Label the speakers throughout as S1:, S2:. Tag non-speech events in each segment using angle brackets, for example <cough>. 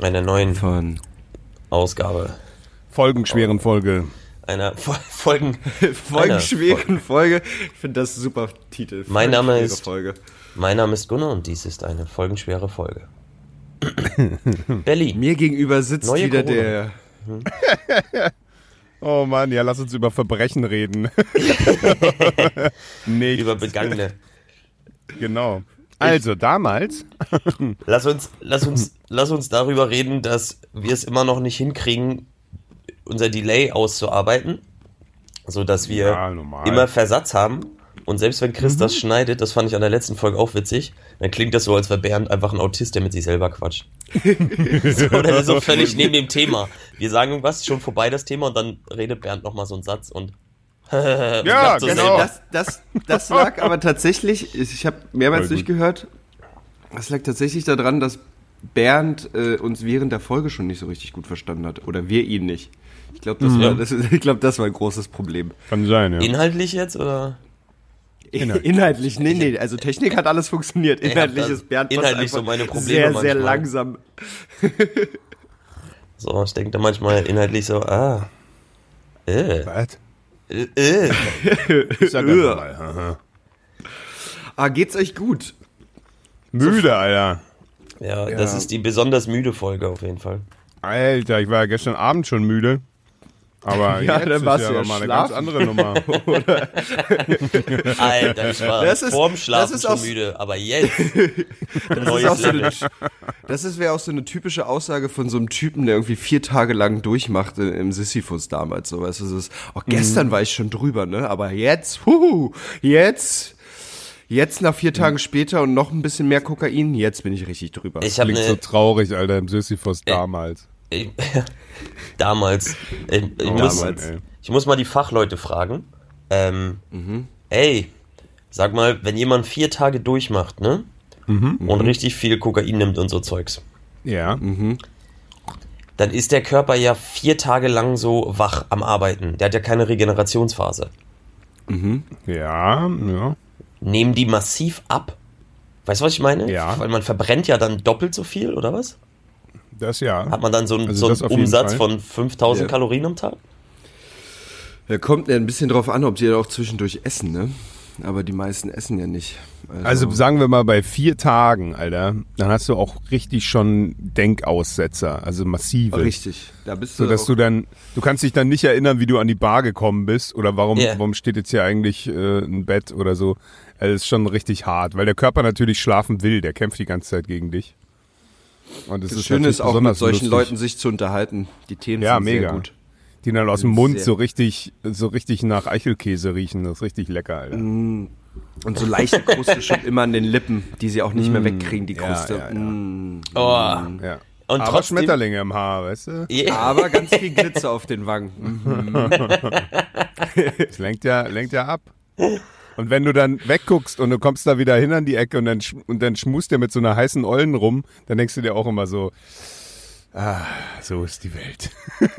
S1: Einer neuen
S2: von
S1: Ausgabe.
S3: Folgenschweren Folge.
S1: Einer Fol Folgen. <laughs>
S2: folgenschweren Folge. Ich finde das super Titel.
S1: Mein Name ist-
S2: Folge.
S1: Mein Name ist Gunnar und dies ist eine folgenschwere Folge. <laughs> Berlin.
S2: Mir gegenüber sitzt
S1: Neue
S2: wieder
S1: Corona.
S2: der.
S3: Oh Mann, ja, lass uns über Verbrechen reden. <laughs> Nicht.
S1: Über Begangene.
S3: Genau. Also, damals, <laughs>
S1: Lass uns, lass uns, lass uns darüber reden, dass wir es immer noch nicht hinkriegen, unser Delay auszuarbeiten, so dass wir
S3: Ja,
S1: immer Versatz haben. Und selbst wenn Chris das schneidet, das fand ich an der letzten Folge auch witzig, dann klingt das so, als wäre Bernd einfach ein Autist, der mit sich selber quatscht. <laughs> so, oder so völlig neben dem Thema. Wir sagen irgendwas, schon vorbei das Thema und dann redet Bernd nochmal so einen Satz und
S3: ja,
S1: so
S3: genau.
S2: Das, das, das lag aber tatsächlich, ich habe mehrmals durchgehört, das lag tatsächlich daran, dass Bernd äh, uns während der Folge schon nicht so richtig gut verstanden hat. Oder wir ihn nicht. Ich glaube, das, war, das, <laughs> ich glaub, das war ein großes Problem.
S3: kann sein, ja.
S1: inhaltlich jetzt oder? <laughs>
S2: Inhaltlich, nee, nee, also Technik hat alles funktioniert. Inhaltlich ist Bernd
S1: inhaltlich so meine
S2: einfach
S1: Probleme
S2: sehr, sehr
S1: manchmal.
S2: langsam.
S1: So, ich denke da manchmal inhaltlich so, ah, äh,
S3: Was?
S1: Äh, äh.
S3: Ich sag einfach mal.
S2: Ah, geht's euch gut?
S3: Müde, Alter.
S1: Ja,
S2: Ja.
S1: das ist die besonders müde Folge auf jeden Fall.
S3: Alter, ich war ja gestern Abend schon müde. Aber <laughs>
S2: Ja,
S3: jetzt
S2: dann
S3: ist
S2: warst
S3: ja
S2: du ja
S3: mal eine ganz andere Nummer. <laughs>
S1: Alter, ich war
S2: Das ist-
S1: vorm Schlafen
S2: das ist
S1: schon
S2: auch-
S1: müde, aber jetzt <laughs>
S2: Das ist, auch so eine, das ist, wäre auch so eine typische Aussage von so einem Typen, der irgendwie vier Tage lang durchmachte im Sisyphus damals. So, weißt du, so ist, oh, gestern war ich schon drüber, ne? Aber jetzt, huhu, jetzt, jetzt nach vier Tagen später und noch ein bisschen mehr Kokain, jetzt bin ich richtig drüber.
S1: Ich habe
S3: Klingt so
S1: ne,
S3: traurig, Alter, im Sisyphus damals. <laughs>
S1: ich, damals, ich, ich,
S3: Oh,
S1: muss,
S3: ey.
S1: ich muss mal die Fachleute fragen. Ähm, ey, sag mal, wenn jemand vier Tage durchmacht, ne? Und richtig viel Kokain nimmt und so Zeugs,
S3: Ja.
S1: dann ist der Körper ja vier Tage lang so wach am Arbeiten. Der hat ja keine Regenerationsphase.
S3: Ja, ja.
S1: Nehmen die massiv ab? Weißt du, was ich meine?
S3: Ja.
S1: Weil man verbrennt ja dann doppelt so viel, oder was?
S3: Das ja.
S1: Hat man dann so einen,
S3: Also
S1: so einen Umsatz
S3: Fall.
S1: von 5000
S2: Ja.
S1: Kalorien am Tag?
S2: Ja, kommt ja ein bisschen drauf an, ob die ja auch zwischendurch essen, ne? Aber die meisten essen ja nicht.
S3: Also sagen wir mal bei vier Tagen, Alter, dann hast du auch richtig schon Denkaussetzer, also massive.
S2: richtig. Da bist
S3: So
S2: du.
S3: dass
S2: auch-
S3: du dann, du kannst dich dann nicht erinnern, wie du an die Bar gekommen bist oder warum,
S1: Ja.
S3: warum steht jetzt hier eigentlich äh, ein Bett oder so. Also das ist schon richtig hart, weil der Körper natürlich schlafen will, der kämpft die ganze Zeit gegen dich. Und das,
S2: das
S3: ist
S2: Schöne
S3: natürlich
S2: ist auch, mit solchen
S3: lustig.
S2: Leuten sich zu unterhalten. Die Themen
S3: Ja,
S2: sind
S3: mega.
S2: sehr gut.
S3: die dann aus dem Mund
S2: sehr-
S3: so richtig, so richtig nach Eichelkäse riechen. Das ist richtig lecker, Alter.
S2: Und so leichte Kruste schon immer an den Lippen, die sie auch nicht mehr wegkriegen, die
S3: ja,
S2: Kruste.
S3: ja, ja.
S2: Mm.
S1: Oh.
S3: Ja.
S1: Und
S3: Aber
S1: trotzdem.
S3: Schmetterlinge im Haar, weißt du?
S1: Yeah.
S2: Aber ganz viel Glitzer auf den Wangen. Mhm. <laughs>
S3: Das lenkt ja, lenkt ja ab. <laughs> Und wenn du dann wegguckst und du kommst da wieder hin an die Ecke und dann, sch- und dann schmust der mit so einer heißen Ollen rum, dann denkst du dir auch immer so, ah, so ist die Welt.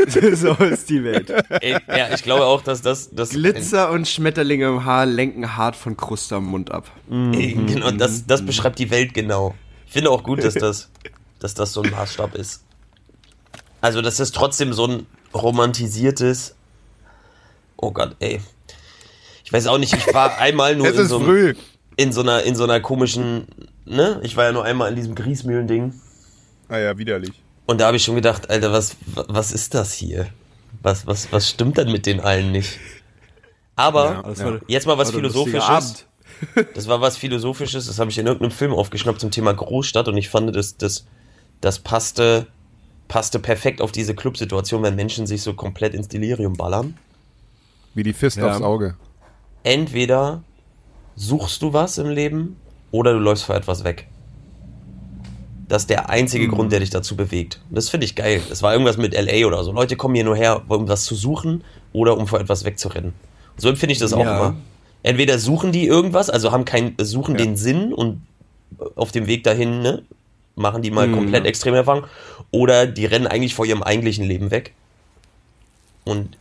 S3: <laughs>
S2: so ist die Welt.
S1: Ey, ja, ich glaube auch, dass das. das
S2: Glitzer und Schmetterlinge im Haar lenken hart von Kruste am Mund ab.
S1: Ey, genau, das, das beschreibt die Welt genau. Ich finde auch gut, dass <laughs> das, dass das so ein Maßstab ist. Also, das ist trotzdem so ein romantisiertes. Oh Gott, ey. Ich weiß auch nicht, ich war <laughs> einmal nur
S3: Es
S1: in
S3: ist
S1: so, einem-
S3: früh.
S1: in so einer in so einer komischen, ne? Ich war ja nur einmal in diesem Griesmühlen-Ding.
S3: Ah ja, widerlich.
S1: Und da habe ich schon gedacht, Alter, was, was ist das hier? Was, was, was stimmt denn mit den allen nicht? Aber
S2: Das war-
S1: jetzt mal was
S2: lustiger
S1: Philosophisches.
S2: Abend. <laughs>
S1: Das war was Philosophisches, das habe ich in irgendeinem Film aufgeschnappt zum Thema Großstadt und ich fand, das, das, das passte, passte perfekt auf diese Clubsituation, wenn Menschen sich so komplett ins Delirium ballern.
S3: Wie die Fist
S2: Ja.
S3: aufs Auge.
S1: Entweder suchst du was im Leben oder du läufst vor etwas weg. Das ist der einzige Grund, der dich dazu bewegt. Und das finde ich geil. Das war irgendwas mit LA oder so. Leute kommen hier nur her, um was zu suchen oder um vor etwas wegzurennen. Und so empfinde ich das auch
S2: Ja.
S1: immer. Entweder suchen die irgendwas, also haben kein, suchen den Sinn und auf dem Weg dahin, ne, machen die mal komplett extrem Erfahrung. Oder die rennen eigentlich vor ihrem eigentlichen Leben weg und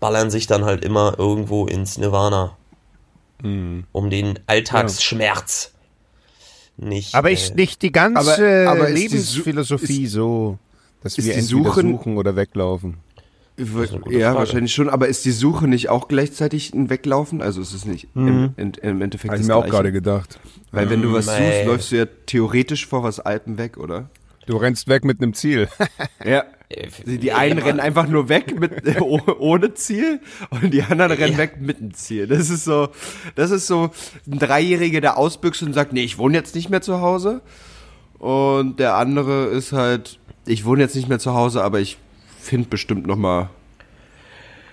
S1: ballern sich dann halt immer irgendwo ins Nirvana. Um den Alltagsschmerz nicht.
S3: Aber
S1: äh,
S3: ist nicht die ganze
S2: Aber- aber ist
S3: Lebensphilosophie so, dass
S2: ist
S3: wir entweder
S2: Suche-
S3: suchen oder weglaufen?
S2: Ich
S1: ist
S2: ja,
S1: Frage.
S2: wahrscheinlich schon, aber ist die Suche nicht auch gleichzeitig ein Weglaufen? Also ist es nicht im, im, im Endeffekt
S3: Habe ich mir auch
S2: Gleiche?
S3: gerade gedacht.
S2: Weil wenn du was
S1: Nee.
S2: suchst, läufst du ja theoretisch vor was Alpen weg, oder?
S3: Du rennst weg mit einem Ziel.
S2: Ja. <laughs> Die, die einen
S1: immer-
S2: rennen einfach nur weg mit <laughs> <laughs> oh- ohne Ziel und die anderen rennen weg mit einem Ziel. Das ist so, das ist so ein Dreijähriger, der ausbüchst und sagt, nee, ich wohne jetzt nicht mehr zu Hause. Und der andere ist halt, ich wohne jetzt nicht mehr zu Hause, aber ich finde bestimmt noch mal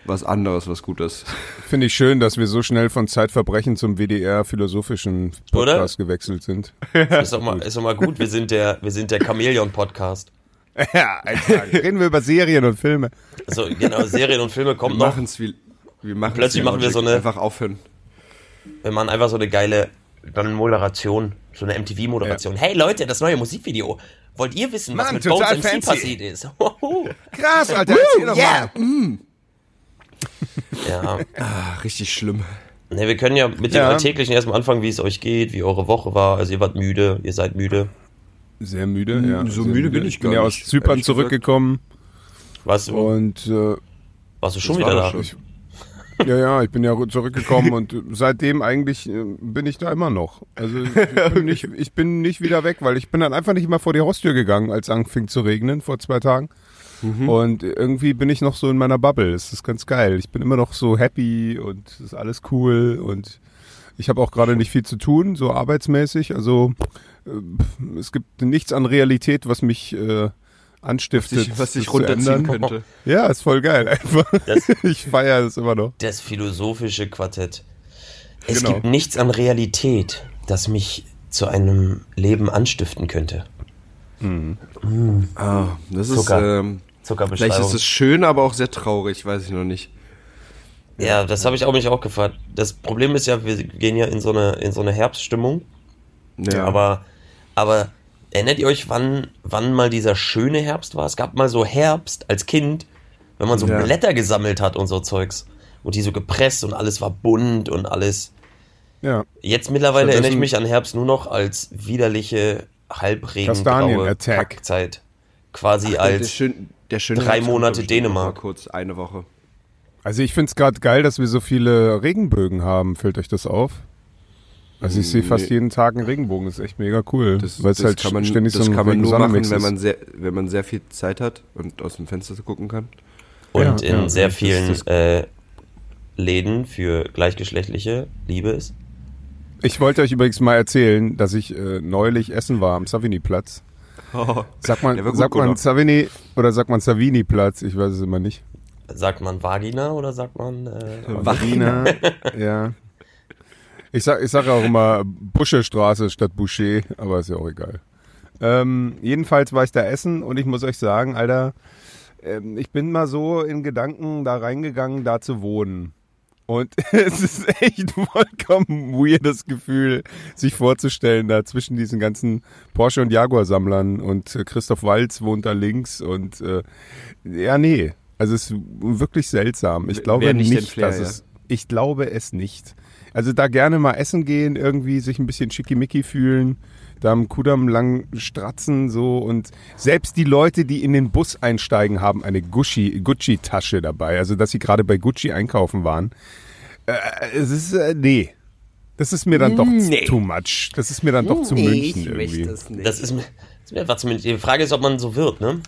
S2: was anderes, was gut ist.
S3: Finde ich schön, dass wir so schnell von Zeitverbrechen zum WDR-philosophischen
S1: Oder?
S3: Podcast gewechselt sind. <laughs>
S1: Ist doch mal, ist doch mal gut. Wir sind der, wir sind der Chamäleon-Podcast. <laughs>
S3: ja. Reden wir über Serien und Filme.
S1: Also genau, Serien und Filme
S2: Wir
S1: kommen noch.
S2: machen es wie, wir machen
S1: Plötzlich machen wir so eine-
S2: einfach aufhören.
S1: Wir machen einfach so eine geile dann Moderation, so eine MTV-Moderation. Hey Leute, das neue Musikvideo. Wollt ihr wissen, was
S3: Mann,
S1: mit
S3: total
S1: Bones MC
S3: fancy.
S1: passiert ist? <laughs>
S3: Krass, Alter, erzähl doch
S2: yeah.
S3: mal.
S1: ja,
S2: Ah, richtig schlimm.
S1: ne, wir können ja mit dem
S3: Ja.
S1: Alltäglichen erstmal anfangen, wie es euch geht, wie eure Woche war. Also ihr wart müde, ihr seid müde.
S3: Sehr müde, ja.
S2: so
S3: sehr
S2: müde bin ich
S3: bin
S2: gar
S3: ja
S2: nicht,
S3: aus Zypern zurückgekommen
S1: Warst du,
S3: und äh,
S1: warst du schon wieder da?
S2: doch
S3: ich, ja, ja, ich bin ja zurückgekommen und seitdem eigentlich äh, bin ich da immer noch. Also ich <laughs> bin, nicht, ich bin nicht wieder weg, weil ich bin dann einfach nicht mehr vor die Haustür gegangen, als es anfing zu regnen vor zwei Tagen. Und irgendwie bin ich noch so in meiner Bubble. Es ist ganz geil. Ich bin immer noch so happy und es ist alles cool und ich habe auch gerade nicht viel zu tun, so arbeitsmäßig. Also äh, es gibt nichts an Realität, was mich äh, anstiftet.
S2: Sich, was sich
S3: das zu
S2: runterziehen
S3: ändern.
S2: könnte.
S3: Ja, ist voll geil <laughs> einfach.
S1: Das- <laughs>
S3: ich feiere es immer noch.
S1: Das philosophische Quartett. Es
S3: Genau.
S1: gibt nichts an Realität, das mich zu einem Leben anstiften könnte.
S2: Ah, das ist,
S1: Zucker.
S2: ähm,
S1: Zuckerbeschreibung.
S2: vielleicht ist es schön, aber auch sehr traurig, weiß ich noch nicht.
S1: Ja, das habe ich auch mich auch gefragt. Das Problem ist ja, wir gehen ja in so eine, in so eine Herbststimmung.
S2: Ja.
S1: Aber, aber erinnert ihr euch, wann, wann mal dieser schöne Herbst war? Es gab mal so Herbst als Kind, wenn man so
S2: Ja.
S1: Blätter gesammelt hat und so Zeugs. Und die so gepresst und alles war bunt und alles.
S3: Ja.
S1: Jetzt mittlerweile erinnere ich mich an Herbst nur noch als widerliche halbregen
S3: Kastanien-Attack.
S1: Kackzeit. Quasi
S2: der,
S1: als
S2: schön, der schöne
S1: drei
S2: Herbst
S1: Monate Dänemark.
S2: Kurz eine Woche.
S3: Also ich finde es gerade geil, dass wir so viele Regenbögen haben. Fällt euch das auf? Also ich sehe fast
S2: Nee.
S3: jeden Tag einen Regenbogen. Das ist echt mega cool.
S2: Das,
S3: weil es
S2: das
S3: halt
S2: kann man,
S3: ständig
S2: das
S3: so ein
S2: kann man nur
S3: Regen-Sonne-Mix
S2: machen, wenn
S3: ist.
S2: man, sehr, wenn man sehr viel Zeit hat und aus dem Fenster gucken kann.
S1: und
S3: Ja,
S1: in
S3: ja,
S1: sehr vielen
S2: das-
S1: äh, Läden für gleichgeschlechtliche Liebe ist.
S3: Ich wollte euch übrigens mal erzählen, dass ich äh, neulich essen war am Savini-Platz. Sagt man, sagt man. Savini oder sagt man Savini-Platz? Ich weiß es immer nicht.
S1: Sagt man Vagina oder sagt man äh,
S3: Vagina, <laughs> ja. Ich sag, ich sag auch immer Buschestraße statt Boucher, aber ist ja auch egal. Ähm, jedenfalls war ich da essen und ich muss euch sagen, Alter, ähm, ich bin mal so in Gedanken da reingegangen, da zu wohnen. Und <laughs> es ist echt vollkommen weirdes Gefühl, sich vorzustellen, da zwischen diesen ganzen Porsche- und Jaguar-Sammlern und äh, Christoph Walz wohnt da links und äh, ja, nee. Also es ist wirklich seltsam. Ich glaube
S2: nicht
S3: nicht,
S2: Flair,
S3: dass
S2: ja.
S3: es. Ich glaube es nicht. Also da gerne mal essen gehen, irgendwie sich ein bisschen schickimicki fühlen, da am Kudamm lang stratzen so und selbst die Leute, die in den Bus einsteigen, haben eine Gucci Gucci-Tasche dabei. Also dass sie gerade bei Gucci einkaufen waren. Äh, es ist äh, nee. Das ist mir dann doch
S2: Nee.
S3: too much. Das ist mir dann doch zu München irgendwie.
S2: das nicht.
S1: Das ist, mir- das ist mir einfach zumindest. Die Frage ist, ob man so wird, ne?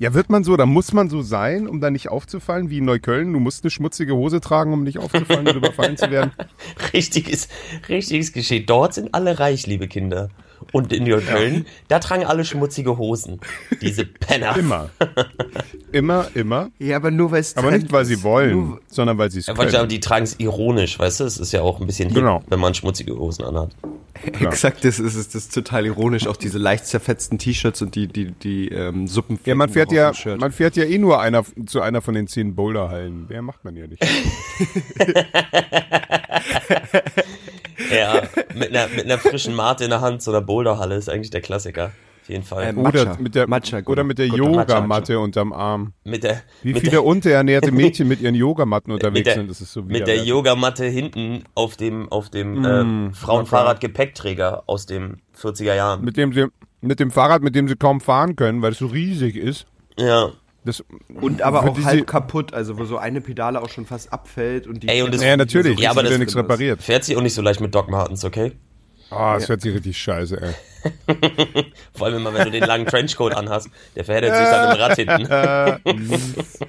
S3: Ja, wird man so, da muss man so sein, um da nicht aufzufallen, wie in Neukölln. Du musst eine schmutzige Hose tragen, um nicht aufzufallen und überfallen zu werden. <laughs>
S1: Richtiges, richtiges Geschehen. Dort sind alle reich, liebe Kinder. Und in Neukölln, da tragen alle schmutzige Hosen. Diese Penner.
S3: Immer. Immer, immer.
S2: Ja, aber nur weil es
S3: Aber nicht, weil sie wollen,
S2: Nur,
S3: sondern weil sie es
S1: Ja, weil
S3: können.
S1: die tragen es ironisch, weißt du? Es ist ja auch ein bisschen hip,
S3: Genau.
S1: wenn man schmutzige Hosen anhat.
S2: Exakt, das ist, das ist total ironisch. Auch diese leicht zerfetzten T-Shirts und die, die, die ähm, Suppen.
S3: Ja, man fährt ja, man fährt ja eh nur einer zu einer von den zehn Boulderhallen. Wer macht man ja nicht. <laughs>
S1: Ja, mit einer, mit einer frischen Mate in der Hand, so einer Boulderhalle ist eigentlich der Klassiker. Auf jeden Fall.
S2: Ähm,
S3: Oder mit der,
S2: Matcha,
S3: oder mit der. Yogamatte unterm Arm.
S1: mit der,
S3: Wie
S1: mit
S3: viele
S1: der,
S3: unterernährte <laughs> Mädchen mit ihren Yogamatten unterwegs
S1: der-
S3: sind, das ist so
S1: mit der. Yogamatte hinten auf dem, auf dem
S3: Mm,
S1: ähm, Frauenfahrrad-Gepäckträger aus den 40er Jahren.
S3: mit dem sie, mit dem Fahrrad, mit dem sie kaum fahren können, weil es so riesig ist.
S1: ja.
S3: Das,
S2: Und aber auch halb kaputt, also wo so eine Pedale auch schon fast abfällt und die.
S1: Ey, und das-
S3: Ja, natürlich.
S1: Ja, aber
S3: ist
S1: das-
S3: nichts repariert.
S1: Fährt sich auch nicht so leicht mit Doc Martens, okay?
S3: Ah, das hört sich richtig scheiße, ey. <laughs>
S1: Vor allem immer, wenn du den langen Trenchcoat anhast. Der verheddert sich dann im Rad hinten. <laughs>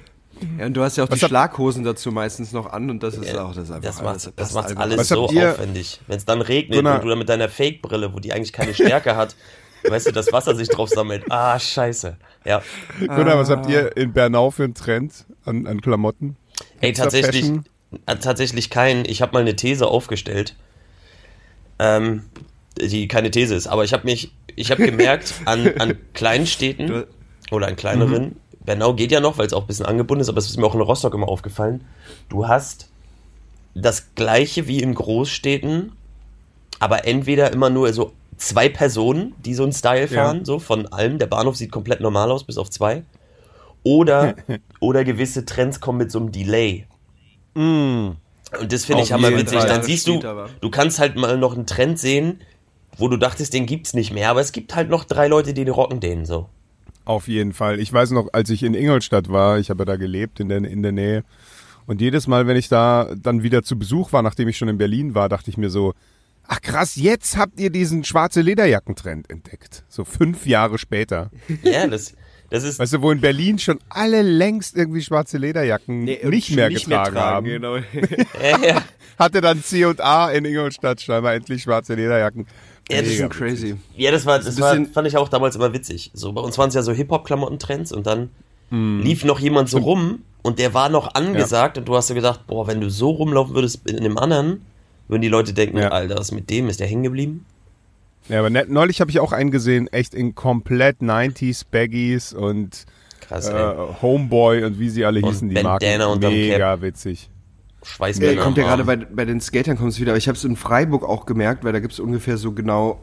S2: Ja, und du hast ja auch
S3: Was
S2: die Schlaghosen dazu meistens noch an und das ist auch das einfach
S1: Das
S2: alles,
S1: macht das
S2: passt
S1: macht's alles so aufwendig. Wenn es dann regnet
S3: Gunnar-
S1: und du dann mit deiner Fake-Brille, wo die eigentlich keine Stärke hat, <laughs> weißt du, das Wasser sich drauf sammelt. Ah, scheiße. Ja.
S3: Gunnar, was habt ihr in Bernau für einen Trend an, an Klamotten?
S1: Ey, tatsächlich,
S3: Fashion?
S1: äh, tatsächlich keinen. Ich habe mal eine These aufgestellt, ähm, die keine These ist, aber ich habe mich, ich habe gemerkt, an, an kleinen Städten
S2: Du-
S1: oder an kleineren, Bernau geht ja noch, weil es auch ein bisschen angebunden ist, aber es ist mir auch in Rostock immer aufgefallen, du hast das gleiche wie in Großstädten, aber entweder immer nur so zwei Personen, die so einen Style
S3: Ja.
S1: fahren, so von allem. Der Bahnhof sieht komplett normal aus, bis auf zwei. Oder, <laughs> oder gewisse Trends kommen mit so einem Delay. Und das finde ich hammer
S3: jeden
S1: witzig.
S3: Fall.
S1: Dann siehst du, du kannst halt mal noch einen Trend sehen, wo du dachtest, den gibt's nicht mehr, aber es gibt halt noch drei Leute, die rocken den so.
S3: Auf jeden Fall. Ich weiß noch, als ich in Ingolstadt war, ich habe ja da gelebt in der, in der Nähe. Und jedes Mal, wenn ich da dann wieder zu Besuch war, nachdem ich schon in Berlin war, dachte ich mir so, ach krass, jetzt habt ihr diesen schwarze Lederjackentrend entdeckt. So fünf Jahre später.
S1: Ja, das, das ist,
S3: Weißt du, wo in Berlin schon alle längst irgendwie schwarze Lederjacken
S2: Nee,
S3: nicht mehr
S2: nicht
S3: getragen haben.
S2: Genau. <laughs>
S1: ja, ja.
S3: Hatte dann C und A in Ingolstadt scheinbar endlich schwarze Lederjacken.
S1: Ja, das
S2: ist crazy.
S1: Ja, das war, das war, fand ich auch damals immer witzig. So, bei uns waren es ja so Hip-Hop-Klamotten-Trends und dann
S3: Mhm.
S1: lief noch jemand so rum und der war noch angesagt und du hast dir gedacht, boah, wenn du so rumlaufen würdest in dem anderen, würden die Leute denken,
S3: Ja.
S1: Alter, was mit dem? Ist der hängen geblieben?
S3: Ja, aber ne, neulich habe ich auch einen gesehen, echt in komplett 90s Baggies und
S1: Krass,
S3: äh. Homeboy und wie sie alle
S1: Und
S3: hießen, die
S1: Bandana
S3: Marken. Mega witzig.
S2: Ja,
S1: Schweißbänder.
S2: kommt ja
S1: am
S2: gerade bei, bei den Skatern kommt es wieder. Aber ich habe es in Freiburg auch gemerkt, weil da gibt es ungefähr so genau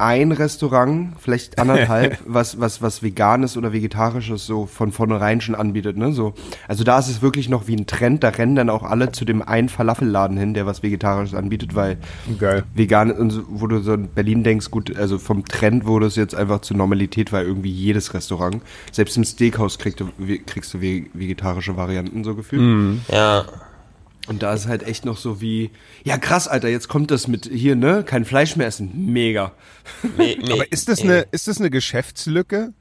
S2: ein Restaurant, vielleicht anderthalb, <laughs> was, was, was Veganes oder Vegetarisches so von vornherein schon anbietet. Ne? So, also da ist es wirklich noch wie ein Trend. Da rennen dann auch alle zu dem einen Falafelladen hin, der was Vegetarisches anbietet, weil
S3: Geil.
S2: vegan, und so, wo du so in Berlin denkst, gut, also vom Trend wurde es jetzt einfach zur Normalität, weil irgendwie jedes Restaurant, selbst im Steakhouse kriegst du, kriegst du ve- vegetarische Varianten so gefühlt.
S1: Ja,
S2: Und da ist halt echt noch so wie, ja krass, Alter, jetzt kommt das mit hier, ne? Kein Fleisch mehr essen. Mega.
S1: me, me, <laughs>
S3: Aber ist das,
S1: ey.
S3: eine, ist das eine Geschäftslücke?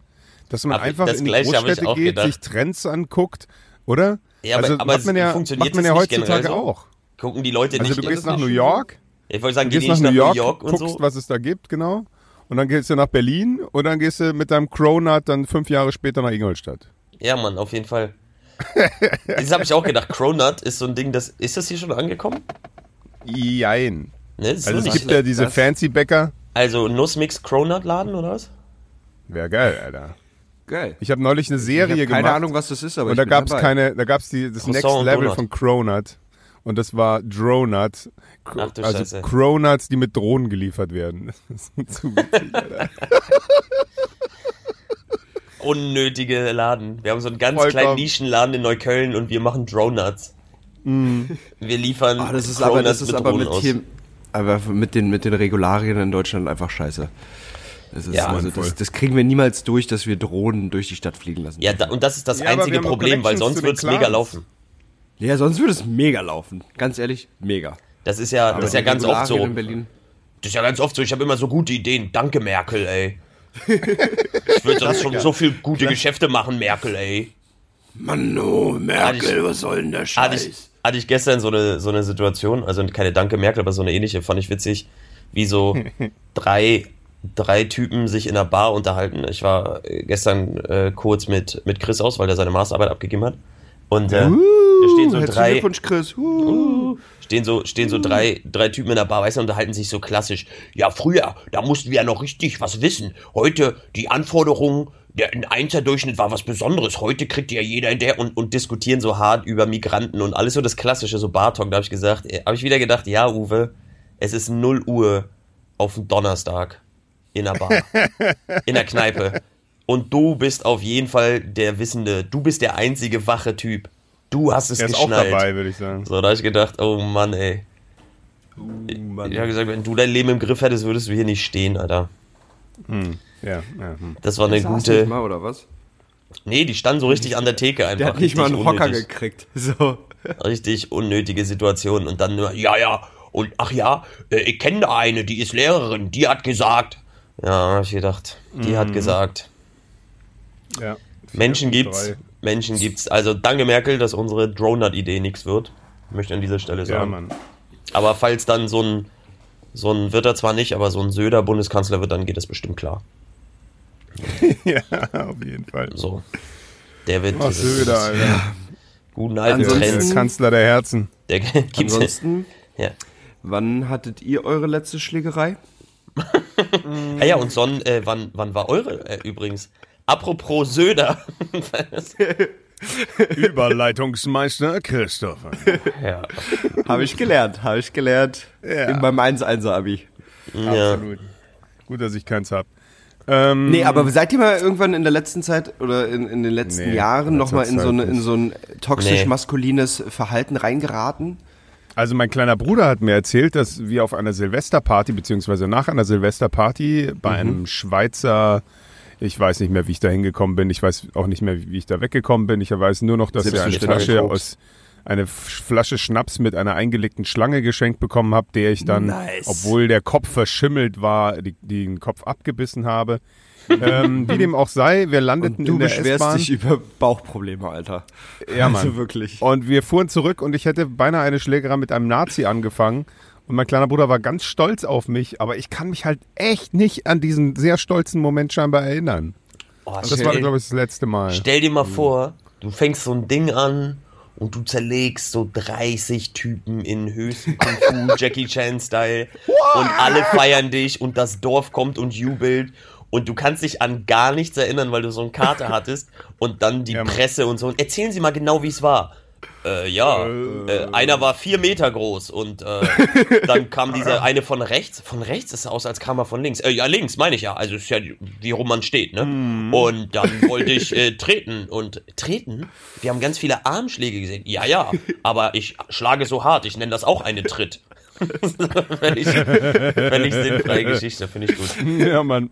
S3: Dass man
S1: Aber
S3: einfach
S1: das
S3: in die Großstädte geht,
S1: gedacht.
S3: sich Trends anguckt, oder?
S1: Ja, aber-
S3: also
S1: aber
S3: macht man ja,
S1: funktioniert
S3: macht man
S1: das
S3: ja heutzutage
S1: so?
S3: auch.
S1: Gucken die Leute
S3: Also
S1: nicht.
S3: du
S2: das
S3: gehst nach New York,
S1: ich wollte sagen,
S3: du
S1: geh
S3: gehst
S1: nicht
S3: nach New York,
S1: und
S3: guckst,
S1: so.
S3: was es da gibt, genau. Und dann gehst du nach Berlin und dann gehst du mit deinem Cronut dann fünf Jahre später nach Ingolstadt.
S1: Ja, Mann, auf jeden Fall. Das habe ich auch gedacht. Cronut ist so ein Ding, das ist das hier schon angekommen?
S3: Jein.
S1: Ne,
S3: Also es
S1: nicht
S3: gibt ja diese
S2: das-
S3: fancy Bäcker.
S1: Also Nussmix Cronut Laden oder was?
S3: Wäre geil, Alter.
S2: Geil.
S3: Ich habe neulich eine
S2: Ich
S3: Serie
S2: habe keine
S3: gemacht.
S2: Ahnung, was das ist, aber
S3: und
S2: ich
S3: da gab's
S2: dabei.
S3: keine, da gab's die, das
S1: Croissant
S3: Next Level
S1: Donut.
S3: von Cronut. Und das war Dronut.
S1: Ach du
S3: also
S1: Scheiße.
S3: Cronuts, die mit Drohnen geliefert werden. <laughs> Das ist zu witzig, Alter. <laughs>
S1: Unnötige Laden. Wir haben so einen ganz
S3: Vollkommen.
S1: kleinen Nischenladen in Neukölln und wir machen Dronuts. Wir liefern
S2: Ah, das ist aber, das ist aber
S1: Drohnen
S2: mit hier, aber mit den, mit den Regularien in Deutschland einfach scheiße. Das, ist
S1: Ja,
S2: also das, das kriegen wir niemals durch, dass wir Drohnen durch die Stadt fliegen lassen.
S1: Ja, da, und das ist das
S3: Ja, aber
S1: einzige Problem, weil sonst
S3: den
S1: wird's mega laufen.
S2: ja sonst würde es mega laufen. Ganz ehrlich, mega.
S1: Das ist ja, das ist ja ganz oft so. Das ist ja ganz oft so. Ich habe immer so gute Ideen. Danke, Merkel, ey. Ich würde sonst schon so viel gute Geschäfte machen, Merkel, ey.
S2: Mann, oh, Merkel,
S1: ich-
S2: was soll denn der
S1: Hatte ich, hatte ich gestern so eine, so eine Situation, also keine Danke Merkel, aber so eine ähnliche, fand ich witzig, wie so <laughs> drei drei Typen sich in einer Bar unterhalten. Ich war äh, gestern äh, kurz mit, mit Chris aus, weil der seine Masterarbeit abgegeben hat. Und äh, da stehen so
S2: Herzlichen
S1: drei,
S2: Glückwunsch, Chris. Uh.
S1: Stehen so, stehen so drei, drei Typen in der Bar, weißt du, unterhalten sich so klassisch. Ja, früher, da mussten wir ja noch richtig was wissen. Heute, die Anforderungen, der ein Einser-Durchschnitt war was Besonderes. Heute kriegt ja jeder in der und, und diskutieren so hart über Migranten und alles so das Klassische, so Bartalk. Da habe ich gesagt, habe ich wieder gedacht, ja, Uwe, es ist 0 Uhr auf dem Donnerstag in der Bar, <laughs> in der Kneipe. Und du bist auf jeden Fall der Wissende. Du bist der einzige wache Typ. Du hast es
S3: Er ist auch
S1: geschnallt.
S3: dabei, würde ich sagen.
S1: So, da habe ich gedacht, oh Mann, ey.
S2: Mann.
S1: Ich habe gesagt, wenn du dein Leben im Griff hättest, würdest du hier nicht stehen, Alter.
S3: Ja, ja. Hm.
S1: Das war eine
S2: Saß
S1: gute.
S2: nicht mal, oder was?
S1: Nee, die standen so richtig an der Theke einfach.
S2: Der hat nicht mal einen
S1: Richtig
S2: Hocker
S1: unnötig.
S2: gekriegt. <laughs> So.
S1: Richtig unnötige Situation. Und dann nur, ja, ja, und ach ja, äh, ich kenne da eine, die ist Lehrerin, die hat gesagt. Ja, hab ich gedacht, die
S2: Mhm.
S1: hat gesagt.
S3: ja.
S1: Menschen gibt's,
S3: drei.
S1: Menschen gibt's. Also danke Merkel, dass unsere Dronut-Idee nichts wird. Möchte an dieser Stelle
S3: Ja,
S1: sagen.
S3: Mann.
S1: aber falls dann so ein, so ein, wird er zwar nicht, aber so ein Söder Bundeskanzler wird, dann geht das bestimmt klar. <laughs>
S3: ja, auf jeden Fall.
S1: So. Der wird
S3: Ach, Söder, Alter.
S1: guten alten Trends.
S3: Kanzler der Herzen.
S1: Der <laughs> gibt's
S2: Ansonsten,
S1: ja.
S2: wann hattet ihr eure letzte Schlägerei? <laughs>
S1: Ah ja, und Son, äh, wann, wann war eure äh, übrigens? Apropos Söder. <laughs>
S3: Überleitungsmeister Christopher.
S1: ja.
S2: Habe ich gelernt, habe ich gelernt.
S3: Ja.
S2: In meinem 1-1er-Abi.
S1: ja.
S3: Absolut. Gut, dass ich keins hab. Ähm,
S2: Nee, aber seid ihr mal irgendwann in der letzten Zeit oder in, in den letzten
S3: Nee,
S2: Jahren nochmal in so, eine, in so ein toxisch
S1: Nee.
S2: maskulines Verhalten reingeraten?
S3: Also mein kleiner Bruder hat mir erzählt, dass wir auf einer Silvesterparty, beziehungsweise nach einer Silvesterparty bei einem Schweizer, ich weiß nicht mehr, wie ich da hingekommen bin, ich weiß auch nicht mehr, wie ich da weggekommen bin, ich weiß nur noch, dass er eine Flasche aus eine Flasche Schnaps mit einer eingelegten Schlange geschenkt bekommen habe, der ich dann,
S2: Nice.
S3: obwohl der Kopf verschimmelt war, die, den Kopf abgebissen habe. ähm, wie dem auch sei, wir landeten
S2: Und du
S3: in der
S2: beschwerst dich über Bauchprobleme, Alter.
S3: Ja, Mann.
S2: Also wirklich.
S3: Und wir fuhren zurück und ich hätte beinahe eine Schlägerei mit einem Nazi angefangen. Und mein kleiner Bruder war ganz stolz auf mich, aber ich kann mich halt echt nicht an diesen sehr stolzen Moment scheinbar erinnern.
S1: Oh,
S3: Das war,
S1: stell,
S3: glaube ich, das letzte Mal.
S1: stell dir mal vor, du fängst so ein Ding an und du zerlegst so 30 Typen in höchstem Kung Fu, <laughs> Jackie Chan Style und alle feiern dich und das Dorf kommt und jubelt und du kannst dich an gar nichts erinnern, weil du so einen Kater <laughs> hattest und dann die
S3: Ja.
S1: Presse und so. Und erzählen Sie mal genau, wie es war. Äh, ja, äh, einer war vier Meter groß und äh, <laughs> dann kam dieser eine von rechts. Von rechts ist es aus, als kam er von links. Äh, ja, links meine ich ja. Also ist ja wie rum man steht, ne? Und dann wollte ich äh, <laughs> treten und treten. Wir haben ganz viele Armschläge gesehen. Ja, ja, aber ich schlage so hart. Ich nenne das auch eine Tritt. <laughs> völlig, völlig sinnfreie Geschichte, finde ich gut
S3: Ja, Mann.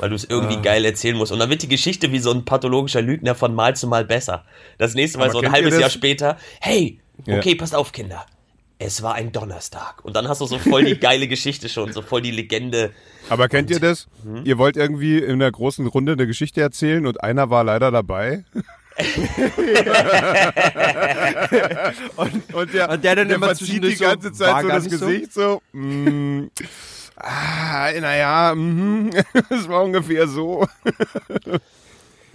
S1: Weil du es irgendwie geil erzählen musst. Und dann wird die Geschichte wie so ein pathologischer Lügner von Mal zu Mal besser. Das nächste Mal
S3: Aber
S1: so ein halbes? Jahr später, hey,
S3: Ja.
S1: okay, passt auf, Kinder. Es war ein Donnerstag. Und dann hast du so voll die <laughs> geile Geschichte schon, so voll die Legende.
S3: Aber kennt ihr das?
S2: Hm?
S3: Ihr wollt irgendwie in einer großen Runde eine Geschichte erzählen und einer war leider dabei. <laughs> <laughs> und, und der,
S2: Und der dann immer
S3: verzieht
S2: zwischendurch
S3: die ganze Zeit so das
S2: nicht so?
S3: Gesicht so. mm, ah, naja, mhm, <laughs> es war ungefähr so.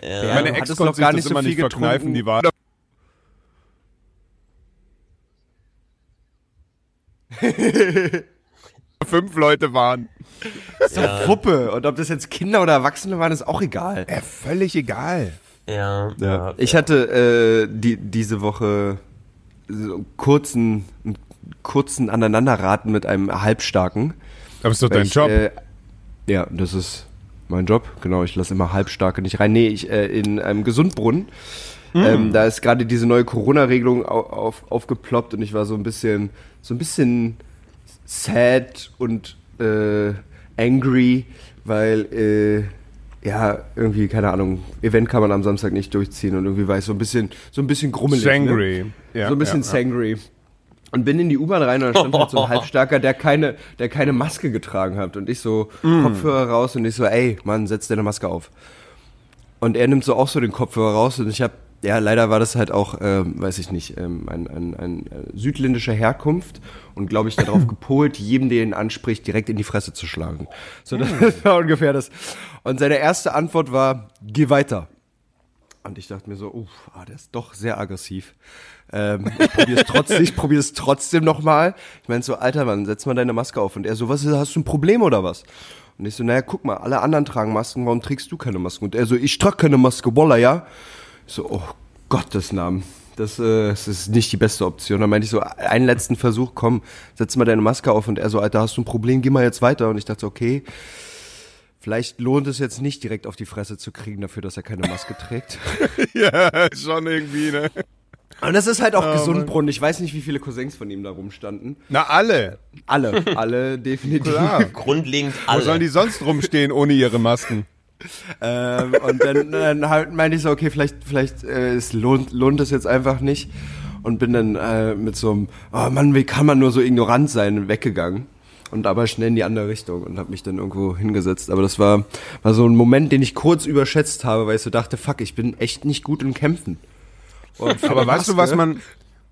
S1: Ja.
S3: Meine Ex konnte
S2: noch gar
S3: sich
S2: nicht
S3: das
S2: so
S3: immer
S2: viel
S3: nicht verkneifen,
S2: getrunken.
S3: die war. <laughs> Fünf Leute waren.
S2: ist doch Puppe. Und ob das jetzt Kinder oder Erwachsene waren, ist auch egal.
S3: Ja, völlig egal.
S1: Ja,
S2: Ja. Ich hatte äh, die, diese Woche so einen kurzen, einen kurzen Aneinanderraten mit einem Halbstarken.
S3: Aber ist doch dein
S2: ich,
S3: Job.
S2: Äh, ja, das ist mein Job. Genau, ich lasse immer Halbstarke nicht rein. Nee, ich äh, in einem Gesundbrunnen. Ähm, da ist gerade diese neue Corona-Regelung au auf, aufgeploppt und ich war so ein bisschen, so ein bisschen sad und äh, angry, weil äh, ja irgendwie keine Ahnung, Event kann man am Samstag nicht durchziehen und irgendwie war ich so ein bisschen, so ein bisschen grummelig. Ne?
S3: Sangry. Ja,
S2: so ein bisschen
S3: ja, ja.
S2: Und bin in die U-Bahn rein und da stand halt so ein <laughs> Halbstarker, der keine, der keine Maske getragen hat. Und ich so Kopfhörer raus und ich so, ey, Mann, setz deine Maske auf. Und er nimmt so auch so den Kopfhörer raus und ich hab, ja, leider war das halt auch, ähm, weiß ich nicht, ähm, ein, ein, ein äh, südländischer Herkunft und glaube ich darauf <laughs> gepolt, jedem, der ihn anspricht, direkt in die Fresse zu schlagen. So, das <laughs> war ungefähr das. Und seine erste Antwort war, geh weiter. Und ich dachte mir so, uff, ah, der ist doch sehr aggressiv. Ähm, ich probiere es trotzdem, ich probiere trotzdem nochmal. Ich meine so, alter Mann, setz mal deine Maske auf. Und er so, was ist, hast du ein Problem oder was? Und ich so, naja, guck mal, alle anderen tragen Masken, warum trägst du keine Maske? Und er so, ich trage keine Maske, Wolla, ja? Ich so, oh Gottes Namen. Das, äh, das ist nicht die beste Option. Dann meinte ich so, einen letzten Versuch, komm, setz mal deine Maske auf. Und er so, Alter, hast du ein Problem, geh mal jetzt weiter. Und ich dachte so, okay, vielleicht lohnt es jetzt nicht direkt auf die Fresse zu kriegen dafür, dass er keine Maske trägt. <laughs>
S3: ja, schon irgendwie, ne?
S2: Und das ist halt auch
S3: Oh,
S2: Gesundbrunnen. Ich weiß nicht, wie viele Cousins von ihm da rumstanden.
S3: Na, alle.
S2: Alle, alle definitiv.
S3: Klar. <laughs>
S1: Grundlegend
S3: Wo sollen
S1: alle.
S3: die sonst rumstehen ohne ihre Masken?
S2: Ähm, und dann, dann halt meinte ich so, okay, vielleicht, vielleicht äh, es lohnt, lohnt es jetzt einfach nicht. Und bin dann äh, mit so einem, oh Mann, wie kann man nur so ignorant sein, weggegangen. Und aber schnell in die andere Richtung und habe mich dann irgendwo hingesetzt. Aber das war, war so ein Moment, den ich kurz überschätzt habe, weil ich so dachte, fuck, ich bin echt nicht gut im Kämpfen.
S3: Aber weißt du, was man,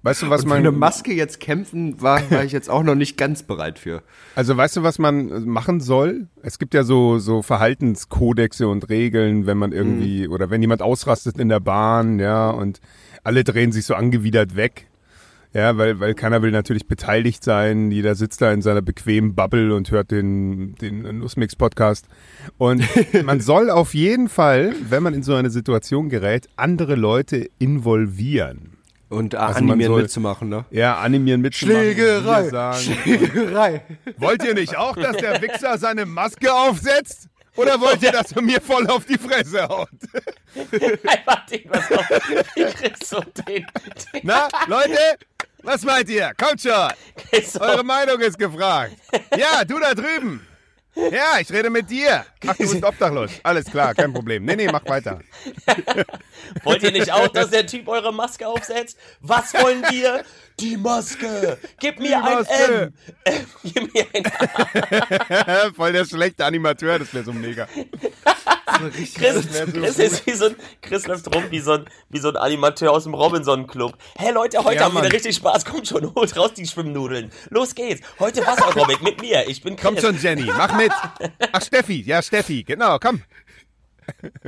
S3: weißt du, was
S2: und für eine
S3: man,
S2: Maske jetzt kämpfen, war, war ich jetzt auch noch nicht ganz bereit für.
S3: also weißt du, was man machen soll? Es gibt ja so, so Verhaltenskodexe und Regeln, wenn man irgendwie, oder wenn jemand ausrastet in der Bahn, ja, und alle drehen sich so angewidert weg. Ja, weil, weil keiner will natürlich beteiligt sein. Jeder sitzt da in seiner bequemen Bubble und hört den, den Nussmix-Podcast. Und <laughs> man soll auf jeden Fall, wenn man in so eine Situation gerät, andere Leute involvieren.
S2: Und äh,
S3: Also
S2: animieren
S3: soll-
S2: mitzumachen, ne?
S3: Ja, animieren mitzumachen.
S2: Schlägerei.
S3: Sagen.
S2: Schlägerei.
S3: Wollt ihr nicht auch, dass der Wichser seine Maske aufsetzt? Oder wollt ihr, dass er mir voll auf die Fresse haut?
S1: Einfach den, was auf. Wie kriegst du den? den
S3: Na, Leute, was meint ihr? Kommt schon.
S1: du
S3: Eure Meinung ist gefragt. Ja, du da drüben. Ja, ich rede mit dir. Ach, du bist <laughs> obdachlos. Alles klar, kein Problem. Nee, nee, mach weiter.
S1: Wollt ihr nicht auch, dass der Typ eure Maske aufsetzt? Was wollen wir? Die Maske. Gib mir ein
S3: Maske.
S1: M. Ähm, <laughs> gib mir ein <laughs>
S3: Voll der schlechte Animateur, das wäre so mega.
S1: Chris, Chris ist wie so ein, Chris läuft rum wie so ein, wie so ein Animateur aus dem Robinson Club. Hey Leute, heute
S3: Ja,
S1: haben wir richtig Spaß. Kommt schon, holt raus die Schwimmnudeln. Los geht's. Heute Wassercomic mit mir. Ich bin Chris.
S3: Komm schon, Jenny, mach mit. <laughs> Ach, Steffi, ja, Steffi, genau, komm. <laughs>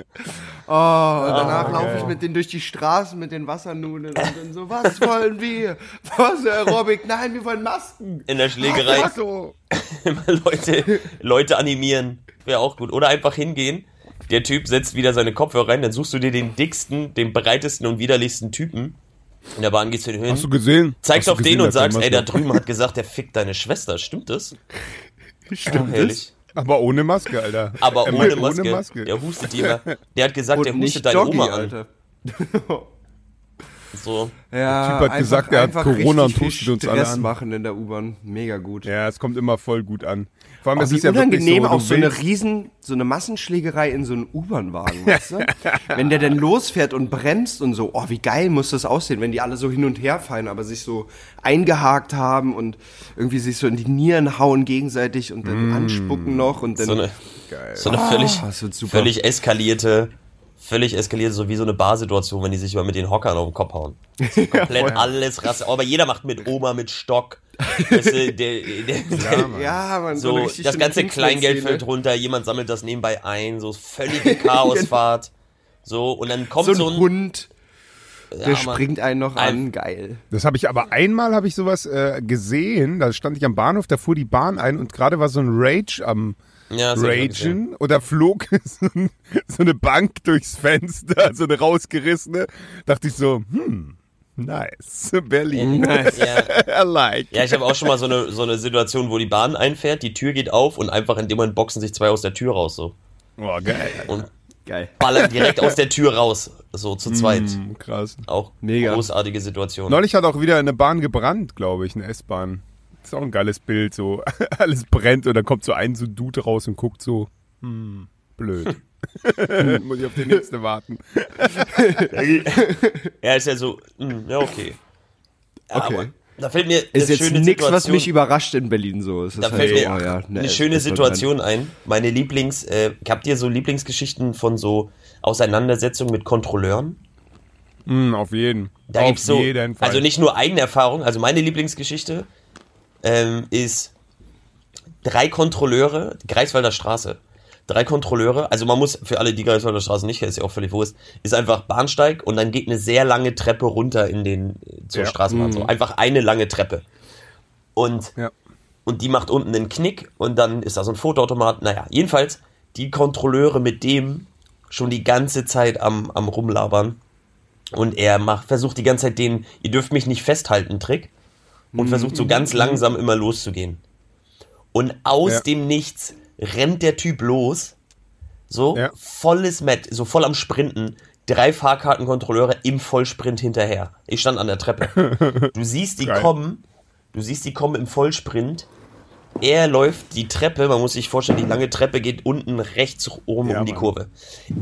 S2: Oh, und danach laufe ich mit denen durch die Straßen mit den Wassernudeln und dann so, was wollen wir? Was, Aerobic? Nein, wir wollen Masken.
S1: In der Schlägerei
S2: Ach so.
S1: immer <laughs> Leute, Leute animieren. Wäre auch gut. Oder einfach hingehen. Der Typ setzt wieder seine Kopfhörer rein, dann suchst du dir den dicksten, den breitesten und widerlichsten Typen. In der Bahn gehst du hin,
S3: Hast du gesehen?
S1: zeigst
S3: Hast
S1: auf den
S3: gesehen,
S1: und
S3: dass er
S1: sagst, ey, da drüben hat gesagt, der fickt deine Schwester. Stimmt das?
S2: Stimmt
S1: Herrlich.
S3: Aber ohne Maske, Alter.
S1: Aber
S3: Er
S1: ohne
S3: meint
S1: Maske.
S3: Ohne Maske.
S1: Der hustet die immer. Der hat gesagt,
S2: Und
S1: der
S2: nicht
S1: hustet deine
S2: Doggy,
S1: Oma an.
S2: Alter. <laughs>
S1: So.
S2: Ja,
S3: Der Typ hat gesagt, er hat
S2: einfach
S3: Corona und
S2: viel
S3: hustet uns alle an.
S2: machen in der U-Bahn. Mega gut.
S3: Ja, es kommt immer voll gut an. Vor allem, es ist ja
S2: unangenehm
S3: so,
S2: auch so eine riesen, so eine Massenschlägerei in so einem U-Bahn-Wagen, weißt du? <laughs> wenn der dann losfährt und bremst und so, oh, wie geil muss das aussehen, wenn die alle so hin und her fallen, aber sich so eingehakt haben und irgendwie sich so in die Nieren hauen gegenseitig und dann anspucken noch und dann
S1: So eine, so eine
S2: Oh,
S1: völlig,
S2: super.
S1: völlig eskalierte, völlig eskalierte, so wie so eine Barsituation, wenn die sich immer mit den Hockern auf den Kopf hauen. So <laughs> komplett alles Rasse. Aber jeder macht mit Oma mit Stock. Weißt du, der, der, <laughs> der,
S2: ja, man,
S1: so,
S2: richtig
S1: das ganze Kleingeld fällt runter, jemand sammelt das nebenbei ein, so völlige <laughs> Chaosfahrt. So, und dann kommt
S2: So ein,
S1: so ein,
S2: Hund, der
S1: Ja,
S2: springt einen noch
S1: Ein-
S2: an, geil.
S3: Das habe ich aber einmal habe ich sowas äh, gesehen. Da stand ich am Bahnhof, da fuhr die Bahn ein und gerade war so ein Rage am
S1: ja.
S3: Ragen oder flog <laughs> so, ein, so eine Bank durchs Fenster, so eine rausgerissene. Dachte ich so, hm, nice, Berlin,
S1: Ja, <laughs>
S3: I like.
S1: ja, ich habe auch schon mal so eine, so eine Situation, wo die Bahn einfährt, die Tür geht auf und einfach in dem Moment boxen sich zwei aus der Tür raus, so.
S3: Oh, geil.
S1: Und
S2: Geil.
S1: ballern direkt aus <laughs> der Tür raus, so zu zweit.
S3: Hm, krass.
S1: Auch
S2: Mega.
S1: großartige Situation.
S3: Neulich hat auch wieder eine Bahn gebrannt, glaube ich, eine S-Bahn. Ist auch ein geiles Bild, so <laughs> alles brennt und dann kommt so ein so ein Dude raus und guckt so, hm, blöd. Muss ich auf die nächste warten.
S1: Ja, ist ja so, hm, ja, okay. Ja,
S2: Okay.
S1: Aber da fällt mir
S2: Ist jetzt nichts, was mich überrascht in Berlin so. Es ist
S1: da
S2: halt
S1: fällt
S2: so,
S1: mir
S2: oh ja, ne,
S1: eine schöne Situation ein. Meine Lieblings, äh, habt ihr so Lieblingsgeschichten von so Auseinandersetzungen mit Kontrolleuren?
S3: Hm, auf jeden.
S1: Da
S3: auf
S1: gibt's so,
S3: jeden Fall.
S1: also nicht nur eigene Erfahrung, also meine Lieblingsgeschichte ähm, ist drei Kontrolleure, Greifswalder Straße. Drei Kontrolleure, also man muss, für alle, die Greifswalder Straße nicht kennen, ist ja auch völlig wurscht, ist einfach Bahnsteig und dann geht eine sehr lange Treppe runter in den, zur
S3: Ja.
S1: Straßenbahn. So. Einfach eine lange Treppe. Und
S3: ja.
S1: und die macht unten einen Knick und dann ist da so ein Fotoautomat. Naja, jedenfalls die Kontrolleure mit dem schon die ganze Zeit am, am rumlabern und er macht, versucht die ganze Zeit den, ihr dürft mich nicht festhalten, Trick und versucht so ganz langsam immer loszugehen. Und aus
S3: Ja.
S1: dem Nichts rennt der Typ los, so
S3: Ja.
S1: volles Met, so voll am Sprinten, drei Fahrkartenkontrolleure im Vollsprint hinterher. Ich stand an der Treppe. <laughs> Du siehst die
S3: Geil.
S1: kommen, du siehst die kommen im Vollsprint. Er läuft die Treppe, man muss sich vorstellen, die lange Treppe geht unten rechts oben
S3: Ja,
S1: um die
S3: Mann.
S1: Kurve.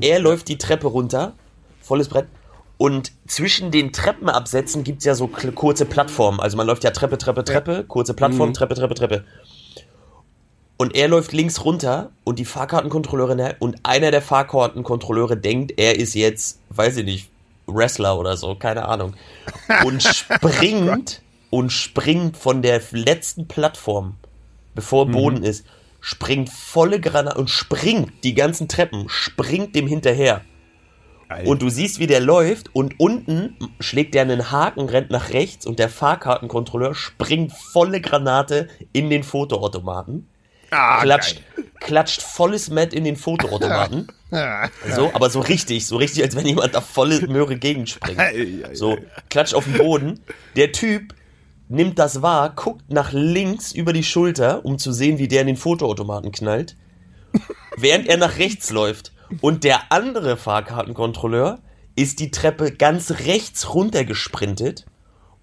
S1: Er läuft die Treppe runter, volles Brett. Und zwischen den Treppenabsätzen gibt's ja so kurze Plattformen. Also man läuft ja Treppe, Treppe, Treppe, kurze Plattform,
S3: Mhm.
S1: Treppe, Treppe, Treppe. Und er läuft links runter und die Fahrkartenkontrolleurin ne, und einer der Fahrkartenkontrolleure denkt, er ist jetzt, weiß ich nicht, Wrestler oder so, keine Ahnung. Und <laughs> springt und springt von der letzten Plattform, bevor Boden ist, springt volle Granate und springt die ganzen Treppen, springt dem hinterher.
S3: Alter.
S1: Und du siehst, wie der läuft und unten schlägt er einen Haken, rennt nach rechts und der Fahrkartenkontrolleur springt volle Granate in den Fotoautomaten.
S3: ah,
S1: klatscht, klatscht volles Met in den Fotoautomaten. <laughs> so, aber so richtig, so richtig, als wenn jemand da volle Möhre gegenspringt. So, klatscht auf den Boden. Der Typ nimmt das wahr, guckt nach links über die Schulter, um zu sehen, wie der in den Fotoautomaten knallt, während er nach rechts läuft. Und der andere Fahrkartenkontrolleur ist die Treppe ganz rechts runter gesprintet.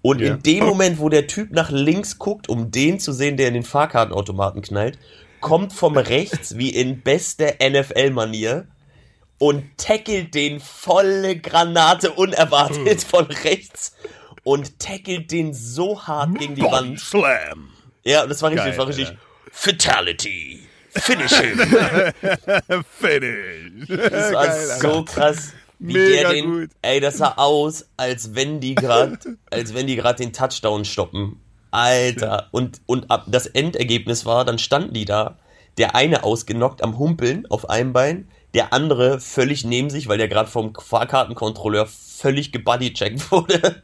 S1: Und
S3: Ja.
S1: in dem Moment, wo der Typ nach links guckt, um den zu sehen, der in den Fahrkartenautomaten knallt, kommt vom rechts, wie in bester NFL-Manier, und tackelt den volle Granate unerwartet von rechts und tackelt den so hart gegen die Wand.
S3: Slam.
S1: Ja, das war richtig,
S3: Geil,
S1: das war richtig.
S3: Alter.
S1: Fatality. Finish him. <laughs>
S3: Finish.
S1: Das war so krass. Wie
S3: Mega
S1: der den,
S3: gut.
S1: ey, das sah aus, als wenn die gerade, <laughs> als wenn die gerade den Touchdown stoppen. Alter. Und, und ab, das Endergebnis war, dann standen die da, der eine ausgenockt am Humpeln auf einem Bein, der andere völlig neben sich, weil der gerade vom Fahrkartenkontrolleur völlig gebodycheckt <laughs> wurde.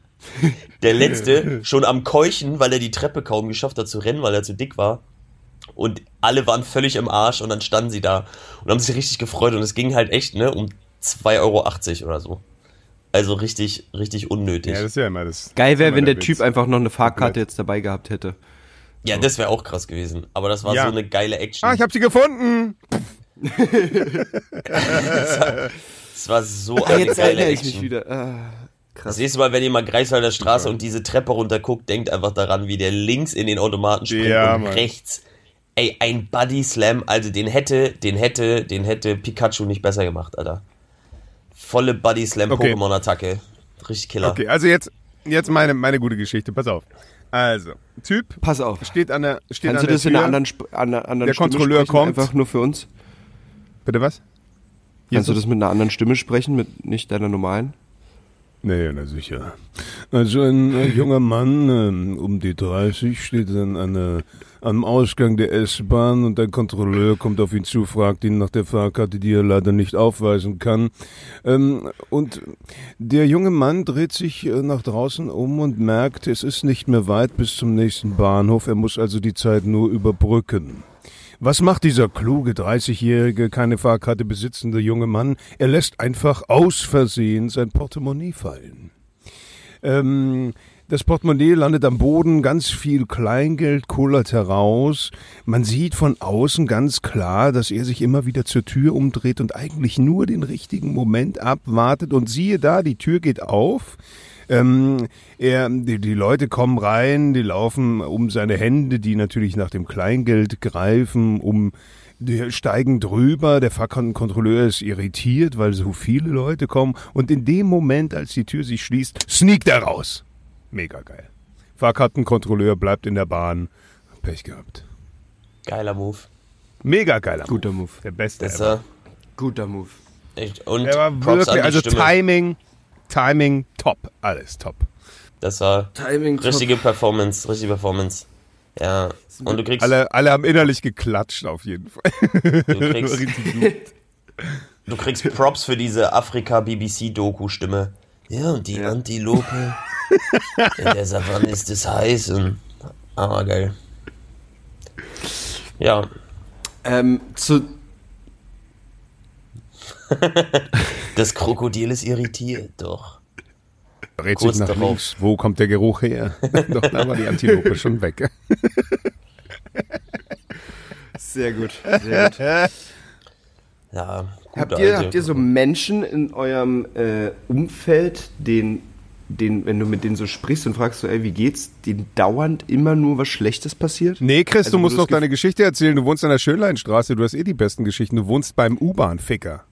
S1: Der letzte schon am Keuchen, weil er die Treppe kaum geschafft hat zu rennen, weil er zu dick war. Und alle waren völlig im Arsch und dann standen sie da und haben sich richtig gefreut und es ging halt echt, ne, um 2,80 Euro oder so. Also richtig, richtig unnötig.
S3: Ja,
S1: Ja,
S3: das ist ja immer das.
S2: Geil wäre, wenn der
S3: Witz.
S2: Typ einfach noch eine Fahrkarte jetzt dabei gehabt hätte.
S1: das wäre auch krass gewesen. Aber das war
S3: Ja.
S1: so eine geile Action.
S3: Ah, ich hab sie gefunden.
S1: das war so
S2: Ah,
S1: eine
S2: jetzt
S1: geile
S2: erinnere ich
S1: Action.
S2: mich wieder. Ah,
S1: Das
S2: krass.
S1: nächste Mal, wenn ihr mal Greifswalder Straße und diese Treppe runter guckt, denkt einfach daran, wie der links in den Automaten springt
S3: Ja,
S1: und
S3: Mann.
S1: rechts. Ey, ein Buddy Slam, also den hätte, den hätte, den hätte Pikachu nicht besser gemacht, Alter. Volle Buddy Slam
S3: Okay.
S1: Pokémon Attacke. Richtig Killer.
S3: Okay, also jetzt, jetzt meine, meine gute Geschichte. Pass auf. Also, Typ
S2: Pass auf.
S3: steht an der, steht
S2: Kannst
S3: an
S2: du
S3: der
S2: das
S3: Tür.
S2: in einer anderen, Sp an einer anderen
S3: Der
S2: Stimme
S3: Kontrolleur
S2: sprechen?
S3: kommt.
S2: Einfach nur für uns?
S3: Bitte was?
S2: Kannst du das mit einer anderen Stimme sprechen, mit nicht deiner normalen?
S3: Nee, na sicher. Also ein äh, junger Mann ähm, um die 30 steht dann an, äh, am Ausgang der S-Bahn und ein Kontrolleur kommt auf ihn zu, fragt ihn nach der Fahrkarte, die er leider nicht aufweisen kann. Ähm, und der junge Mann dreht sich äh, nach draußen um und merkt, es ist nicht mehr weit bis zum nächsten Bahnhof. Er muss also die Zeit nur überbrücken. Was macht dieser kluge 30-jährige, keine Fahrkarte besitzende junge Mann? Er lässt einfach aus Versehen sein Portemonnaie fallen. Ähm, das Portemonnaie landet am Boden, ganz viel Kleingeld kullert heraus. Man sieht von außen ganz klar, dass er sich immer wieder zur Tür umdreht und eigentlich nur den richtigen Moment abwartet. Und siehe da, die Tür geht auf. Ähm, er, die, die Leute kommen rein, die laufen um seine Hände, die natürlich nach dem Kleingeld greifen, um die steigen drüber, der Fahrkartenkontrolleur ist irritiert, weil so viele Leute kommen und in dem Moment, als die Tür sich schließt, sneakt er raus. Mega geil. Fahrkartenkontrolleur bleibt in der Bahn. Pech gehabt.
S1: Geiler Move.
S3: Mega geiler
S2: Guter Move.
S3: Der beste
S1: war
S2: Guter Move.
S1: echt. Und
S3: Der war
S1: Props
S3: wirklich, also
S1: Stimme.
S3: Timing, Timing, top. top, alles top.
S1: Das war
S2: Timing
S1: richtige Performance, richtige Performance. Ja, und du kriegst,
S3: Alle, alle haben innerlich geklatscht auf jeden Fall.
S1: du <laughs> kriegst, du kriegst Props für diese Afrika-BBC-Doku-Stimme. Ja, und die Antilope. <laughs> In der Savanne ist es heiß und. Ah, geil. Ja,
S2: Ähm, zu, <laughs>
S1: das Krokodil ist irritiert, doch.
S3: Dreht sich nach
S1: darauf.
S3: links. Wo kommt der Geruch her? <laughs> <laughs> Doch, da war die Antilope schon weg.
S2: sehr gut. Sehr gut.
S1: Ja, gut,
S2: Habt ihr, habt ihr so Menschen in eurem äh, Umfeld, den, den, wenn du mit denen so sprichst und fragst so, ey, wie geht's, denen dauernd immer nur was Schlechtes passiert?
S3: Nee, Chris,
S2: Also,
S3: du musst noch deine Geschichte erzählen. Du wohnst an der Schönleinstraße, du hast eh die besten Geschichten. Du wohnst beim U-Bahn-Ficker.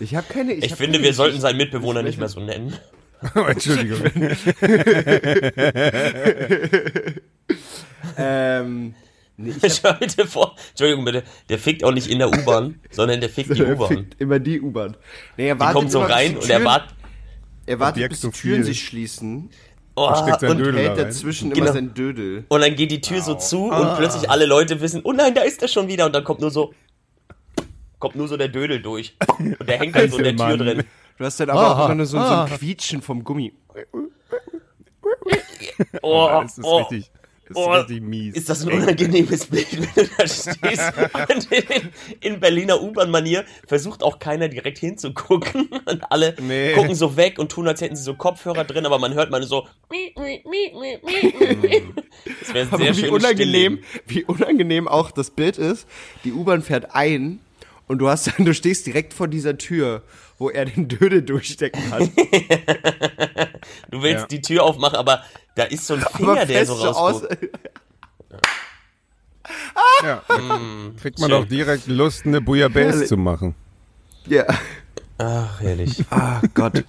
S2: Ich habe keine.
S1: Ich
S2: hab
S1: finde,
S2: keine
S1: wir sollten seinen Mitbewohner nicht mehr so nennen.
S3: Oh, <laughs> Entschuldigung. <laughs>
S2: Ähm, nee, ich
S1: dir bitte vor, Entschuldigung bitte, der fickt auch nicht in der U-Bahn, sondern der fickt die <laughs>
S2: er
S1: U-Bahn.
S2: fickt immer die U-Bahn. Nee, er
S1: Die
S2: wartet
S1: kommt so rein
S2: die
S1: und er wartet.
S2: Er wartet, bis die Türen
S3: viel.
S2: sich schließen
S1: Oh,
S3: steckt sein
S1: und,
S3: Dödel
S2: hält
S3: da
S2: dazwischen
S1: Genau.
S2: immer sein Dödel.
S1: und dann geht die Tür so zu und plötzlich alle Leute wissen, oh nein, da ist er schon wieder. Und dann kommt nur so, kommt nur so der Dödel durch. <laughs> Und der hängt dann so in der Tür
S3: Mann.
S1: drin.
S2: Du hast dann aber auch immer so, so ein Quietschen vom Gummi. <laughs>
S1: Oh,
S3: Das ist
S1: oh,
S3: richtig, das ist
S1: oh,
S3: richtig mies.
S1: Ist das ein unangenehmes Bild, wenn du da stehst? Und in, in Berliner U-Bahn-Manier versucht auch keiner direkt hinzugucken. Und alle
S3: Nee.
S1: gucken so weg und tun, als hätten sie so Kopfhörer drin, aber man hört mal so. Das wäre
S2: Aber
S1: sehr
S2: wie
S1: schön.
S2: unangenehm, wie unangenehm auch das Bild ist. Die U-Bahn fährt ein und du hast dann, du stehst direkt vor dieser Tür, wo er den Dödel durchstecken hat. <laughs>
S1: Du willst
S3: Ja.
S1: die Tür aufmachen, aber da ist so ein Finger, der so
S2: so aus.
S1: rausguckt.
S3: Ja,
S1: Mm,
S3: kriegt man doch direkt Lust, eine Bouillabaisse zu machen.
S2: Ja.
S1: Ach, herrlich.
S2: Ah Gott.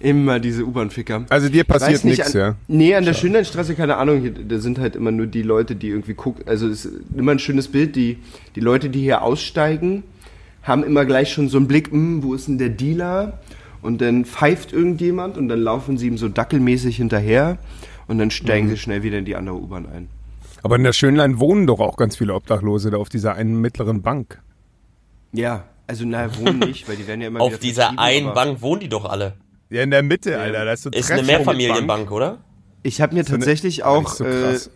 S2: Immer diese U-Bahn-Ficker.
S3: Also dir passiert
S2: nicht,
S3: nichts,
S2: an,
S3: ja?
S2: Nee, an der Schönleinstraße, keine Ahnung, hier, da sind halt immer nur die Leute, die irgendwie gucken. Also es ist immer ein schönes Bild, die, die Leute, die hier aussteigen, haben immer gleich schon so einen Blick, hm, wo ist denn der Dealer? Und dann pfeift irgendjemand und dann laufen sie ihm so dackelmäßig hinterher und dann steigen sie schnell wieder in die andere U-Bahn ein.
S3: Aber in der Schönlein wohnen doch auch ganz viele Obdachlose da auf dieser einen mittleren Bank.
S2: Ja, also naja, wohnen nicht, weil die werden ja immer
S1: Auf dieser einen Bank wohnen die doch alle.
S3: Ja, in der Mitte, Alter. Da ist so
S1: Ist eine Mehrfamilienbank, oder?
S2: Ich habe mir
S3: So eine-
S2: tatsächlich
S3: Gar nicht
S2: auch,
S3: so
S2: äh,
S3: krass.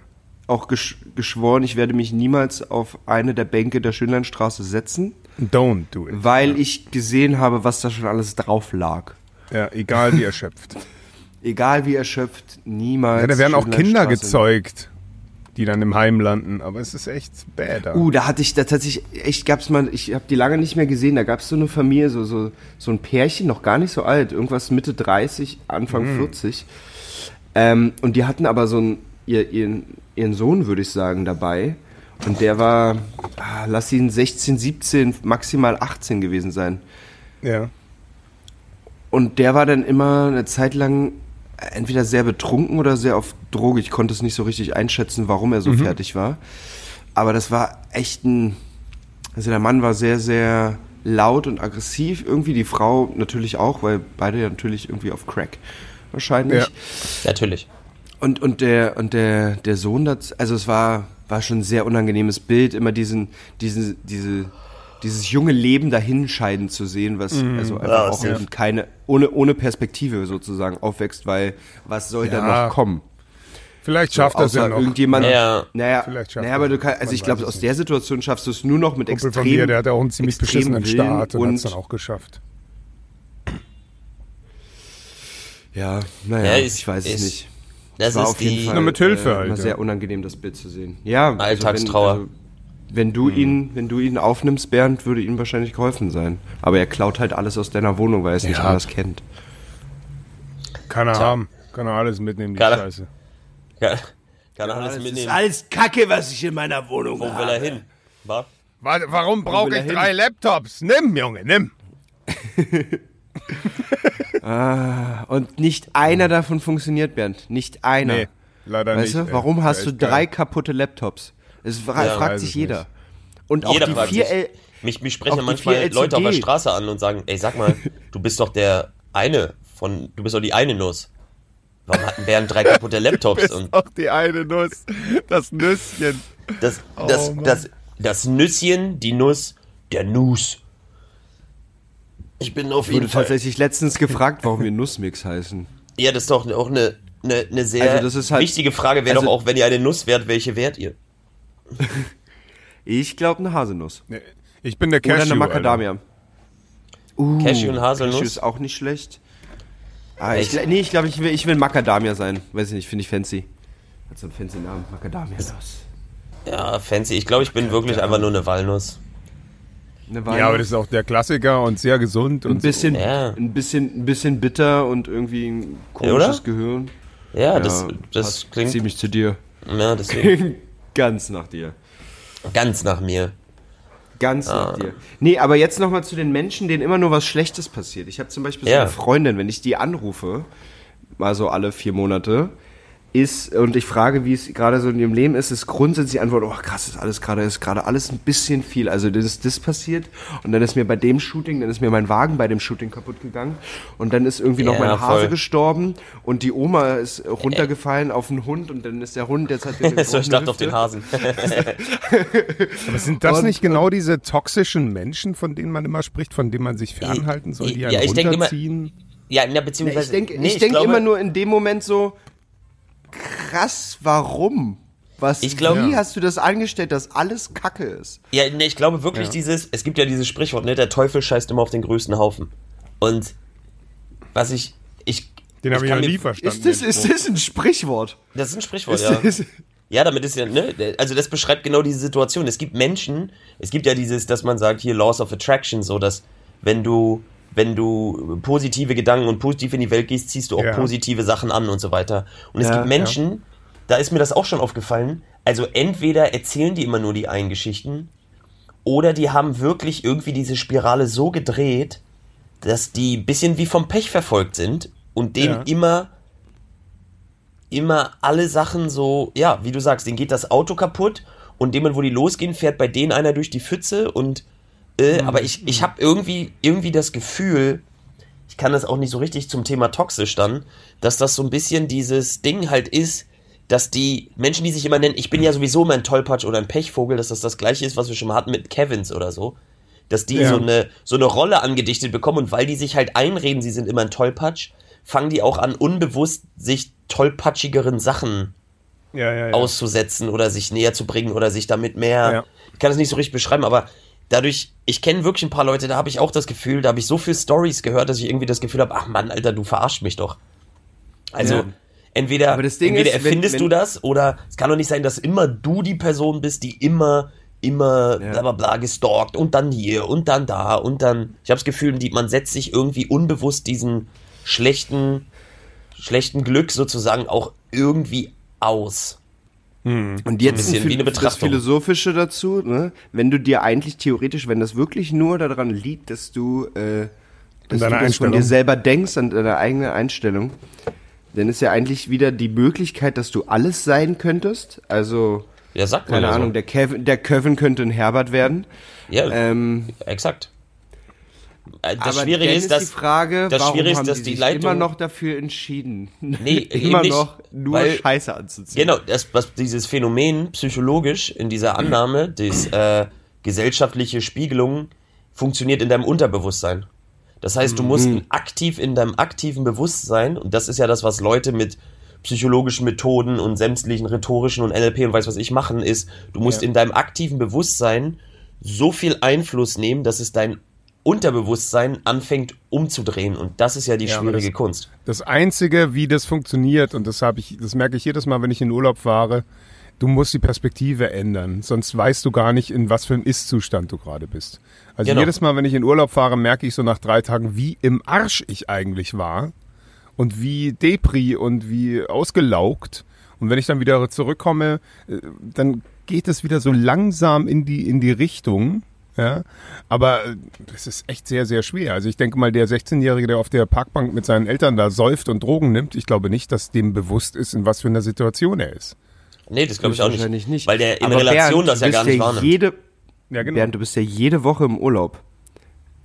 S2: Auch gesch geschworen, ich werde mich niemals auf eine der Bänke der Schönleinstraße setzen.
S3: Don't do it.
S2: weil ich gesehen habe, was da schon alles drauf lag.
S3: Ja, egal wie erschöpft. <laughs>
S2: Egal wie erschöpft, niemals.
S3: Ja, da werden auch Kinder gezeugt, die dann im Heim landen. Aber es ist echt bad.
S2: Uh, da hatte ich, da tatsächlich, echt gab's mal, ich habe die lange nicht mehr gesehen, da gab's so eine Familie, so, so, so ein Pärchen, noch gar nicht so alt, irgendwas Mitte 30, Anfang
S3: Mhm.
S2: 40. Ähm, und die hatten aber so einen, ihr, ihren, ihren Sohn, würde ich sagen, dabei. Und der war, ah, lass ihn 16, 17, maximal 18 gewesen sein.
S3: Ja.
S2: Und der war dann immer eine Zeit lang entweder sehr betrunken oder sehr auf Droge. Ich konnte es nicht so richtig einschätzen, warum er so fertig war. Aber das war echt ein. Also der Mann war sehr, sehr laut und aggressiv. Irgendwie die Frau natürlich auch, weil beide ja natürlich irgendwie auf Crack wahrscheinlich.
S3: Ja.
S1: Natürlich.
S2: Und, und der, und der, der Sohn, das, also es war, war schon ein sehr unangenehmes Bild, immer diesen, diesen, diese, dieses junge Leben dahinscheiden zu sehen, was also einfach
S1: Ja,
S2: auch
S1: ja.
S2: keine, ohne, ohne Perspektive sozusagen aufwächst, weil was soll da
S3: Ja.
S2: noch kommen?
S3: Vielleicht schafft das
S2: Außer
S3: ja noch.
S2: irgendjemand.
S1: Ja.
S2: Naja,
S3: Vielleicht schafft
S2: naja, aber
S3: er
S2: du
S3: das.
S2: kannst, also ich glaube, aus der Situation schaffst du es nur noch mit
S3: Kumpel
S2: extrem.
S3: von mir, der hat ja auch einen ziemlich beschissenen
S2: Willen
S3: Start und, hat es
S2: und-
S3: dann auch geschafft.
S2: Ja, naja,
S1: Ja, ist-
S2: ich weiß es nicht.
S1: Das
S2: war
S1: ist
S2: auf jeden
S1: die.
S2: Fall
S3: Na, mit Hilfe
S2: äh, sehr unangenehm, das Bild zu sehen. Ja, also
S1: Alltagstrauer.
S2: Wenn, also, wenn du ihn, wenn du ihn aufnimmst, Bernd, würde ihm wahrscheinlich geholfen sein. Aber er klaut halt alles aus deiner Wohnung, weil er es nicht
S3: Ja.
S2: anders kennt.
S3: Kann er
S1: Tja.
S3: haben. Kann er alles mitnehmen, die
S1: Kann er.
S3: Scheiße.
S1: Kann, kann alles mitnehmen.
S2: alles Kacke, was ich in meiner Wohnung
S1: Wo will er hin? Wa?
S3: Warte, warum brauche
S2: er
S3: ich
S2: hin?
S3: drei Laptops? Nimm, Junge, nimm. <laughs>
S2: Und nicht einer davon funktioniert, Bernd. Nicht einer.
S3: Nee, leider
S2: weißt
S3: nicht.
S2: du,
S3: ey.
S2: warum hast
S3: Wär
S2: du
S3: echt geil.
S2: drei kaputte Laptops? Es fra
S1: Ja,
S2: fragt sich jeder.
S3: nicht.
S2: Und auch
S1: Jeder
S2: die
S1: fragt
S2: 4
S1: sich.
S2: L
S1: Mich, mich sprechen
S2: Auch
S1: ja
S2: die
S1: manchmal
S2: 4
S1: Leute auf der. Straße an und sagen, ey, sag mal, du bist doch der eine von, du bist doch die eine Nuss. Warum hatten Bernd drei kaputte <laughs> Laptops
S3: Ist
S1: und
S3: auch die eine Nuss, das Nüsschen.
S1: das, das,
S3: Oh, Mann.
S1: das, das Nüsschen, die Nuss, der Nuss. Ich bin auf
S2: Ich wurde
S1: jeden Fall.
S2: tatsächlich letztens gefragt, warum wir Nussmix heißen.
S1: Ja, das ist doch auch eine, eine, eine sehr
S2: Also das ist halt-
S1: wichtige Frage. Wäre
S2: also-
S1: doch auch, wenn ihr eine Nuss wärt, welche wärt ihr?
S2: Ich glaube eine Haselnuss.
S3: Ich bin der Cashew.
S2: Oder eine. Macadamia. Uh,
S1: Cashew und Haselnuss?
S2: Cashew ist auch nicht schlecht. Ah, ich, nee, ich glaube, ich will, ich will Macadamia sein. Weiß ich nicht, finde ich fancy. Hat so einen fancy Namen. Macadamia.
S1: Ja, fancy. Ich glaube, ich bin wirklich einfach nur eine Walnuss.
S2: Eine
S3: Ja, aber das ist auch der Klassiker und sehr gesund
S2: ein
S3: und
S2: bisschen,
S1: Ja.
S2: ein bisschen, ein bisschen bitter und irgendwie ein komisches
S1: oder?
S2: Gehirn.
S1: Ja, das,
S2: Ja,
S1: das
S2: passt
S1: klingt
S2: ziemlich zu dir.
S1: ja, deswegen, <laughs>
S2: Ganz nach dir.
S1: ganz nach mir.
S2: Ganz
S1: Ah.
S2: nach dir. Nee, aber jetzt nochmal zu den Menschen, denen immer nur was Schlechtes passiert. Ich habe zum Beispiel so
S1: Ja.
S2: eine Freundin, wenn ich die anrufe, mal so alle vier Monate, ist, und ich frage, wie es gerade so in ihrem Leben ist, ist grundsätzlich die Antwort, oh krass, ist alles gerade, ist gerade alles ein bisschen viel. Also das ist das passiert und dann ist mir bei dem Shooting, dann ist mir mein Wagen bei dem Shooting kaputt gegangen und dann ist irgendwie noch
S1: Ja,
S2: mein Hase
S1: voll.
S2: gestorben und die Oma ist runtergefallen auf einen Hund und dann ist der Hund, jetzt <laughs> hat der
S1: so, ich dachte auf den. Hasen. <laughs>
S3: Aber sind das
S2: Und-
S3: nicht genau diese toxischen Menschen, von denen man immer spricht, von denen man sich fernhalten soll, die einen
S1: Ja, ich denk immer-
S3: runterziehen?
S1: ja, na,
S2: Ja,
S1: beziehungsweise.
S2: ich denke
S1: nee,
S2: ich denk immer nur in dem Moment so, krass, warum? Was,
S1: Ich glaub-
S2: wie
S3: Ja.
S2: hast du das angestellt, dass alles Kacke ist?
S1: Ja, nee, ich glaube wirklich dieses, es gibt ja dieses Sprichwort, ne, der Teufel scheißt immer auf den größten Haufen. Und was ich, ich.
S3: Den habe ich
S1: mir-
S3: nie verstanden.
S2: Ist das ein Sprichwort?
S1: Das ist ein Sprichwort,
S2: Ist
S1: ja.
S2: das,
S1: Ja, damit ist ja, ne, also das beschreibt genau diese Situation. Es gibt Menschen, es gibt ja dieses, dass man sagt, hier Laws of Attraction, so dass wenn du, wenn du positive Gedanken und positiv in die Welt gehst, ziehst du auch
S3: Ja.
S1: positive Sachen an und so weiter. Und es
S2: Ja,
S1: gibt Menschen, da ist mir das auch schon aufgefallen, also entweder erzählen die immer nur die einen Geschichten oder die haben wirklich irgendwie diese Spirale so gedreht, dass die ein bisschen wie vom Pech verfolgt sind und denen
S3: Ja.
S1: immer immer alle Sachen so, ja, wie du sagst, denen geht das Auto kaputt und dem, wo die losgehen, fährt bei denen einer durch die Pfütze und äh, aber ich, ich habe irgendwie, irgendwie das Gefühl, ich kann das auch nicht so richtig zum Thema toxisch dann, dass das so ein bisschen dieses Ding halt ist, dass die Menschen, die sich immer nennen, ich bin ja sowieso immer ein Tollpatsch oder ein Pechvogel, dass das das gleiche ist, was wir schon mal hatten mit Kevins oder so, dass die
S3: Ja.
S1: so eine so eine Rolle angedichtet bekommen und weil die sich halt einreden, sie sind immer ein Tollpatsch, fangen die auch an unbewusst sich tollpatschigeren Sachen
S3: ja, ja,
S1: auszusetzen oder sich näher zu bringen oder sich damit mehr. Ich kann das nicht so richtig beschreiben, aber dadurch, ich kenne wirklich ein paar Leute, da habe ich auch das Gefühl, da habe ich so viel Stories gehört, dass ich irgendwie das Gefühl habe, ach Mann, Alter, du verarscht mich doch. Also
S2: Ja.
S1: entweder, entweder
S2: ist, wenn-
S1: erfindest
S2: wenn-
S1: du das oder es kann doch nicht sein, dass immer du die Person bist, die immer immer
S2: Ja.
S1: bla bla bla gestalkt und dann hier und dann da und dann. Ich habe das Gefühl, die, man setzt sich irgendwie unbewusst diesen schlechten schlechten Glück sozusagen auch irgendwie aus.
S2: Und jetzt ein
S1: eine
S2: das. Philosophische dazu, ne? wenn du dir eigentlich theoretisch, wenn das wirklich nur daran liegt, dass du, äh, dass du das von dir selber denkst, an deiner eigenen Einstellung, dann ist ja eigentlich wieder die Möglichkeit, dass du alles sein könntest. Also,
S1: Ja, sagt
S2: keine
S1: ja
S2: Ahnung,
S1: so.
S2: der Kevin, der Kevin könnte ein Herbert werden.
S1: Ja,
S2: Ähm,
S1: exakt. Äh, Das
S2: aber
S1: Schwierige ist, dass
S2: die Frage,
S1: das
S2: warum
S1: Schwierige ist,
S2: haben
S1: dass
S2: die
S1: die Leitung-
S2: immer noch dafür entschieden, <laughs>
S1: Nee,
S2: immer
S1: nicht,
S2: noch nur
S1: weil-
S2: Scheiße anzuziehen.
S1: Genau, das, was dieses Phänomen psychologisch in dieser Annahme, <clears throat> das äh, gesellschaftliche Spiegelung funktioniert in deinem Unterbewusstsein. Das heißt, du musst aktiv in deinem aktiven Bewusstsein, und das ist ja das, was Leute mit psychologischen Methoden und sämtlichen rhetorischen und NLP und weiß was ich machen, ist, du musst
S3: Ja.
S1: in deinem aktiven Bewusstsein so viel Einfluss nehmen, dass es dein Unterbewusstsein anfängt umzudrehen. Und das ist ja die
S3: Ja,
S1: schwierige
S3: das-
S1: Kunst.
S3: Das Einzige, wie das funktioniert, und das habe ich, das merke ich jedes Mal, wenn ich in Urlaub fahre, du musst die Perspektive ändern, sonst weißt du gar nicht, in was für einem Ist-Zustand du gerade bist. Also
S1: Genau.
S3: jedes Mal, wenn ich in Urlaub fahre, merke ich so nach drei Tagen, wie im Arsch ich eigentlich war und wie Depri und wie ausgelaugt. Und wenn ich dann wieder zurückkomme, äh, dann geht es wieder so langsam in die, in die Richtung. Ja, aber äh, das ist echt sehr, sehr schwer. Also ich denke mal, der 16-Jährige, der auf der Parkbank mit seinen Eltern da säuft und Drogen nimmt, ich glaube nicht, dass dem bewusst ist, in was für einer Situation er ist.
S1: Nee, das glaube ich auch nicht.
S2: Wahrscheinlich nicht.
S1: Weil der in
S2: Aber
S1: Relation
S2: Bernd,
S1: das ja
S2: bist
S1: gar nicht wahrnimmt.
S2: Jede,
S3: Ja, genau.
S2: Bernd, du bist ja jede Woche im Urlaub.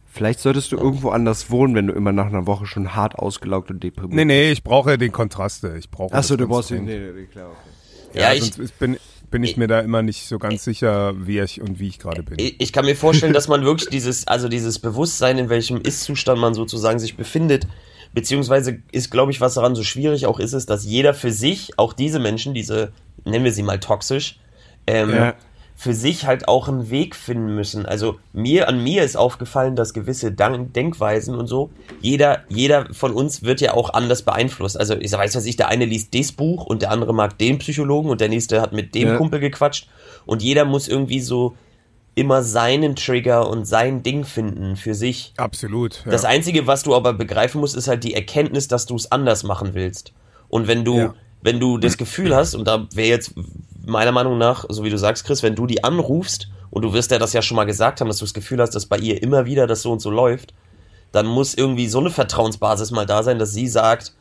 S2: Vielleicht solltest du irgendwo anders wohnen, wenn du immer nach einer Woche schon hart ausgelaugt und deprimiert
S3: Nee, nee, ich brauche den Kontraste. Ich brauche
S2: Achso, du brauchst den. Nee, nee, klar, okay.
S1: Ja,
S3: Ja,
S1: ich,
S3: sonst ist- bin, bin ich mir da immer nicht so ganz sicher, wie ich und wie ich gerade bin.
S1: ich ich kann mir vorstellen, dass man wirklich dieses, also dieses Bewusstsein, in welchem Ist-Zustand man sozusagen sich befindet, beziehungsweise ist, glaube ich, was daran so schwierig auch ist, ist, dass jeder für sich, auch diese Menschen, diese, nennen wir sie mal toxisch, ähm,
S2: Ja.
S1: Für sich halt auch einen Weg finden müssen. Also mir, an mir ist aufgefallen, dass gewisse Denkweisen und so, jeder, jeder von uns wird ja auch anders beeinflusst. Also ich weiß was ich, der eine liest das Buch und der andere mag den Psychologen und der nächste hat mit dem
S2: Ja.
S1: Kumpel gequatscht und jeder muss irgendwie so immer seinen Trigger und sein Ding finden für sich.
S3: Absolut. Ja.
S1: Das Einzige, was du aber begreifen musst, ist halt die Erkenntnis, dass du es anders machen willst. Und wenn du,
S3: Ja.
S1: Wenn du das Gefühl hast, und da wäre jetzt meiner Meinung nach, so wie du sagst, Chris, wenn du die anrufst und du wirst ja das ja schon mal gesagt haben, dass du das Gefühl hast, dass bei ihr immer wieder das so und so läuft, dann muss irgendwie so eine Vertrauensbasis mal da sein, dass sie sagt,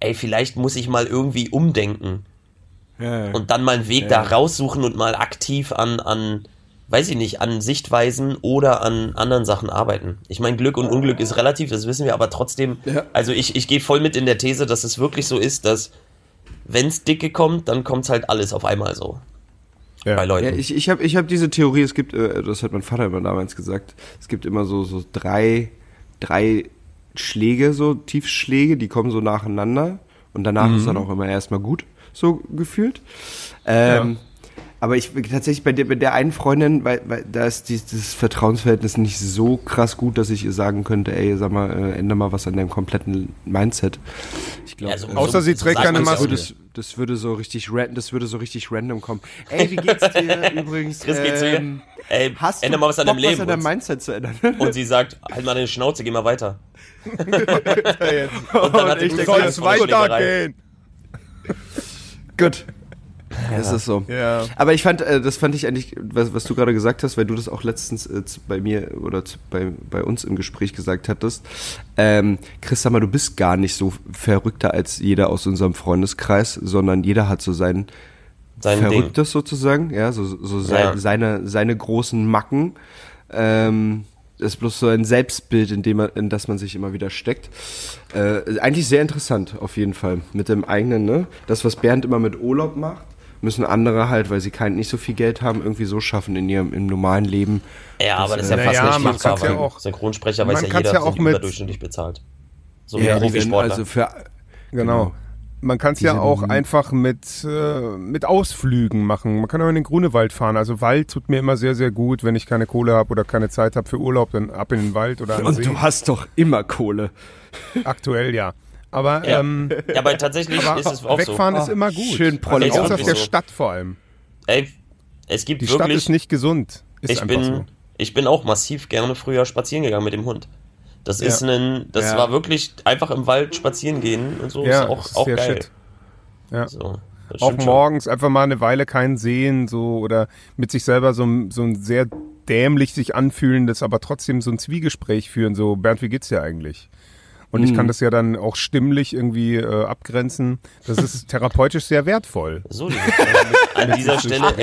S1: ey, vielleicht muss ich mal irgendwie umdenken
S2: Ja, ja.
S1: und dann mal einen Weg da raussuchen und mal aktiv an, an, weiß ich nicht, an Sichtweisen oder an anderen Sachen arbeiten. Ich meine, Glück und Unglück ist relativ, das wissen wir, aber trotzdem,
S2: Ja.
S1: also ich, ich gehe voll mit in der These, dass es wirklich so ist, dass wenn's dicke kommt, dann kommt's halt alles auf einmal so.
S3: Ja.
S1: Bei Leuten.
S2: Ja, ich, ich habe ich hab diese Theorie, es gibt, äh, das hat mein Vater immer damals gesagt, es gibt immer so, so drei, drei Schläge, so Tiefschläge, die kommen so nacheinander und danach ist dann auch immer erstmal gut, so gefühlt. Ähm, Aber ich tatsächlich bei der, bei der einen Freundin, weil, weil da ist dieses, Vertrauensverhältnis nicht so krass gut, dass ich ihr sagen könnte, ey, sag mal, äh, ändere mal was an deinem kompletten Mindset. Ich glaube,
S1: Ja, so-
S3: Außer sie trägt keine
S2: das
S3: Maske.
S2: es- das würde so richtig random, das würde so richtig random kommen. Ey, wie geht's dir <laughs> übrigens?
S1: Chris geht zu ihr,
S2: ähm,
S1: ey,
S2: hast
S1: änder
S2: du
S1: mal was an deinem Leben.
S2: was an deinem
S1: und,
S2: Mindset zu ändern?
S1: und sie sagt, halt mal deine Schnauze, geh mal weiter. <laughs> und dann hat
S2: ich
S1: die
S2: denke,
S3: Soll es weitergehen?
S2: Gut. Es ist so.
S3: Ja.
S2: Aber ich fand, äh, das fand ich eigentlich, was, was du gerade gesagt hast, weil du das auch letztens äh, bei mir oder bei, bei uns im Gespräch gesagt hattest. Ähm, Chris, sag mal, du bist gar nicht so verrückter als jeder aus unserem Freundeskreis, sondern jeder hat so sein
S1: Sein Ding.
S2: Verrücktes sozusagen, ja, so, so sein,
S1: Ja.
S2: seine, seine großen Macken. Ähm, ist bloß so ein Selbstbild, in dem man, in das man sich immer wieder steckt. Äh, eigentlich sehr interessant, auf jeden Fall. Mit dem eigenen, ne? Das, was Bernd immer mit Urlaub macht, müssen andere halt, weil sie kein, nicht so viel Geld haben, irgendwie so schaffen in ihrem im normalen Leben.
S1: Ja, aber das ist ja
S3: äh,
S1: fast
S3: naja,
S1: nicht
S3: man
S1: machbar,
S3: ja auch-
S1: Synchronsprecher
S3: man
S1: weiß ja jeder,
S3: ja auch mit-
S1: überdurchschnittlich bezahlt. So wie
S2: die
S1: Profisportler.
S2: also für,
S3: Genau. Man kann es ja auch einfach mit, äh, mit Ausflügen machen. Man kann auch in den Grunewald fahren. Also Wald tut mir immer sehr, sehr gut. Wenn ich keine Kohle habe oder keine Zeit habe für Urlaub, dann ab in den Wald oder
S2: und
S3: See.
S2: du hast doch immer Kohle.
S3: Aktuell ja. Aber,
S1: Ja.
S3: ähm,
S1: ja, aber tatsächlich
S3: aber
S1: ist es auch
S3: wegfahren
S1: so.
S3: ist immer gut.
S2: schön Prolli
S3: also, aus der
S1: so.
S3: Stadt vor allem.
S1: Ey, es gibt
S3: Die Stadt
S1: wirklich
S3: ist nicht gesund. Ist
S1: ich bin,
S3: so.
S1: ich bin auch massiv gerne früher spazieren gegangen mit dem Hund. Das
S3: Ja.
S1: ist ein, das
S2: Ja.
S1: war wirklich einfach im Wald spazieren gehen und so
S3: Ja,
S1: ist auch,
S3: das ist
S1: auch geil.
S3: Shit. Ja.
S1: So,
S3: Auch
S1: stimmt schon.
S3: morgens einfach mal eine Weile keinen sehen, so oder mit sich selber so, ein- so ein sehr dämlich sich anfühlendes, aber trotzdem so ein Zwiegespräch führen, so Bernd, wie geht's dir eigentlich? Und ich kann das ja dann auch stimmlich irgendwie äh, abgrenzen. Das ist <laughs> therapeutisch sehr wertvoll.
S1: So, mit- <laughs> an dieser Stelle